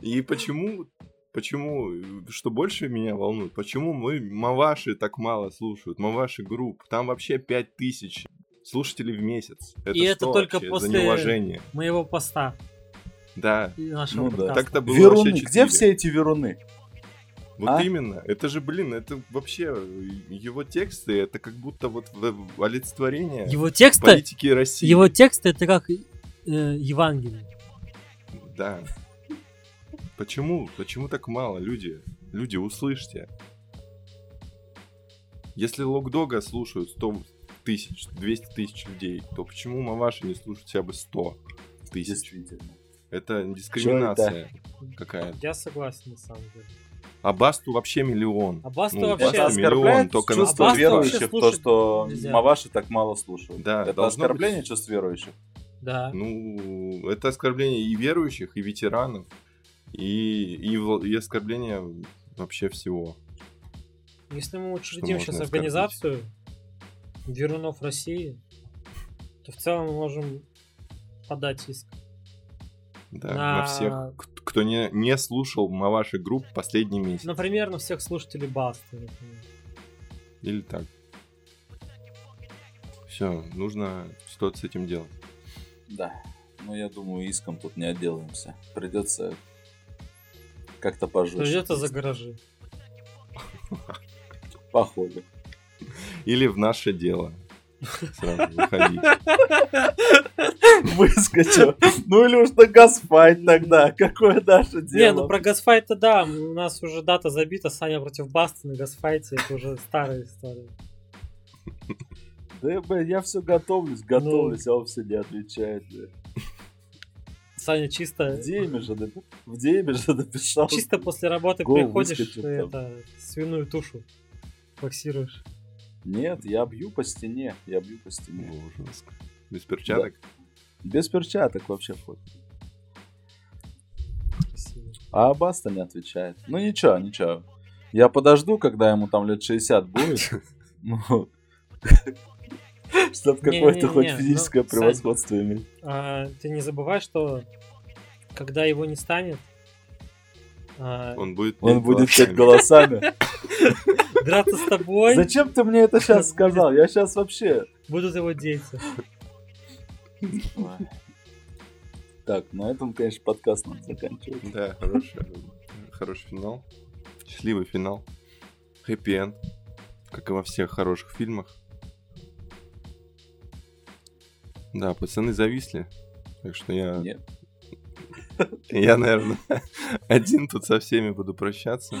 И почему, почему, что больше меня волнует, почему мы Маваши так мало слушают, Маваши групп, там вообще 5000 слушателей в месяц. Это И это только вообще после- за неуважение? Моего поста Да, и нашего Ну да. так-то было Веруны, где 4. все эти веруны? Вот А? именно. Это же, блин, это вообще его тексты, это как будто вот олицетворение Его тексты, политики России. его тексты это как э, Евангелие. Да. Почему? Почему так мало, люди? Люди, услышьте. Если Локдога слушают 100 тысяч, 200 тысяч людей, то почему Маваши не слушают хотя бы 100 тысяч? Действительно. Это дискриминация какая-то. Я согласен на самом деле. А Басту вообще миллион. А Басту Ну, вообще- Басту миллион, только на чувство вообще верующих, то, что нельзя. Маваши так мало слушают. Да, это оскорбление быть- чувств верующих. Да. Ну, это оскорбление и верующих, и ветеранов, и, и, и оскорбление вообще всего. Если мы учредим сейчас оскорбить? организацию Верунов России, то в целом мы можем подать иск. Да, На- на всех, кто не, не слушал Маваши групп последний месяц. Например, на всех слушателей Басты. например. Или так. Все, нужно что-то с этим делать. Да. Но я думаю, иском тут не отделаемся. Придется Как-то Что пожестче. это за гаражи? Походу. Или в наше дело. Сразу выходить. Выскочил. Ну или уж на газфайт тогда. Какое наше дело? Не, ну про газфайт-то да, у нас уже дата забита, Саня против Баста на газфайте, это уже старая история. Да, блин, я все готовлюсь, готовлюсь, а он все не отвечает. бля. Саня чисто, В Диме же, напи- в Диме же написал. чисто после работы Гол приходишь, и там. это, свиную тушу боксируешь. Нет, я бью по стене, я бью по стене. О, жестко. Без перчаток. Без перчаток вообще вход. Красиво. А Баста не отвечает. Ну ничего, ничего. Я подожду, когда ему там лет 60 будет. Ну, Чтоб какое-то хоть ну, физическое превосходство иметь. А, ты не забывай, что когда его не станет, а, Он будет Он будет петь голосами. голосами. драться с тобой Зачем ты мне это сейчас сказал? Я сейчас вообще... будут его дети. Так, на этом, конечно, подкаст надо заканчивать. Да, хороший, хороший финал. Счастливый финал. Хэппи-энд. Как и во всех хороших фильмах. Да, пацаны зависли. Так что я, Нет. я, наверное, один тут со всеми буду прощаться.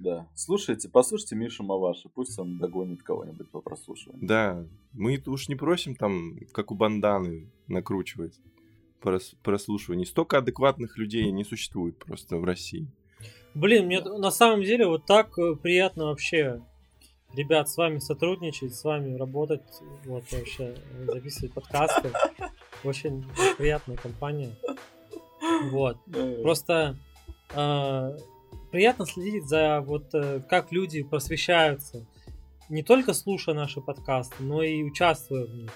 Да. Слушайте, послушайте Мишу Маваши. Пусть он догонит кого-нибудь по прослушиванию. Да, мы уж не просим там, как у банданы, накручивать прос- прослушивание. Столько адекватных людей не существует просто в России. Блин, мне на самом деле вот так э, приятно вообще, ребят, с вами сотрудничать, с вами работать, вот вообще записывать подкасты. Очень приятная компания. Вот. Просто э, приятно следить за вот э, как люди просвещаются, не только слушая наши подкасты, но и участвуя в них.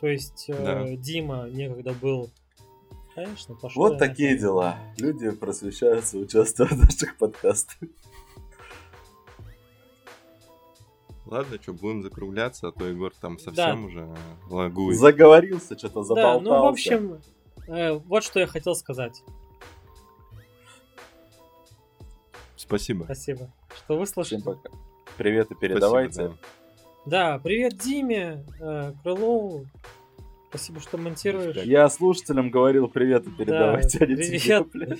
То есть э, Да. Дима некогда был, конечно, пошел. Вот такие дела. Люди просвещаются, участвуя в наших подкастах. Ладно, что, будем закругляться, а то Егор там совсем уже лагует. Заговорился, что-то Да, заболтался. ну в общем, э, вот что я хотел сказать. Спасибо. Спасибо, что выслушали. Всем пока. Привет и передавайте. Спасибо, Да, привет Диме, э, Крылову. Спасибо, что монтируешь. Я слушателям говорил привет и передавайте, а тебе, привет. блядь.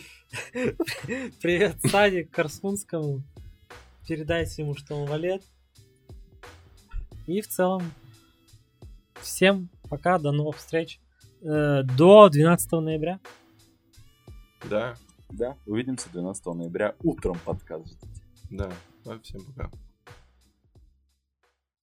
Привет Сане Корсунскому. Передайте ему, что он валет. И в целом всем пока, до новых встреч. Э, До 12 ноября. Да, Да, увидимся 12 ноября утром подкаст. Да, Всем пока.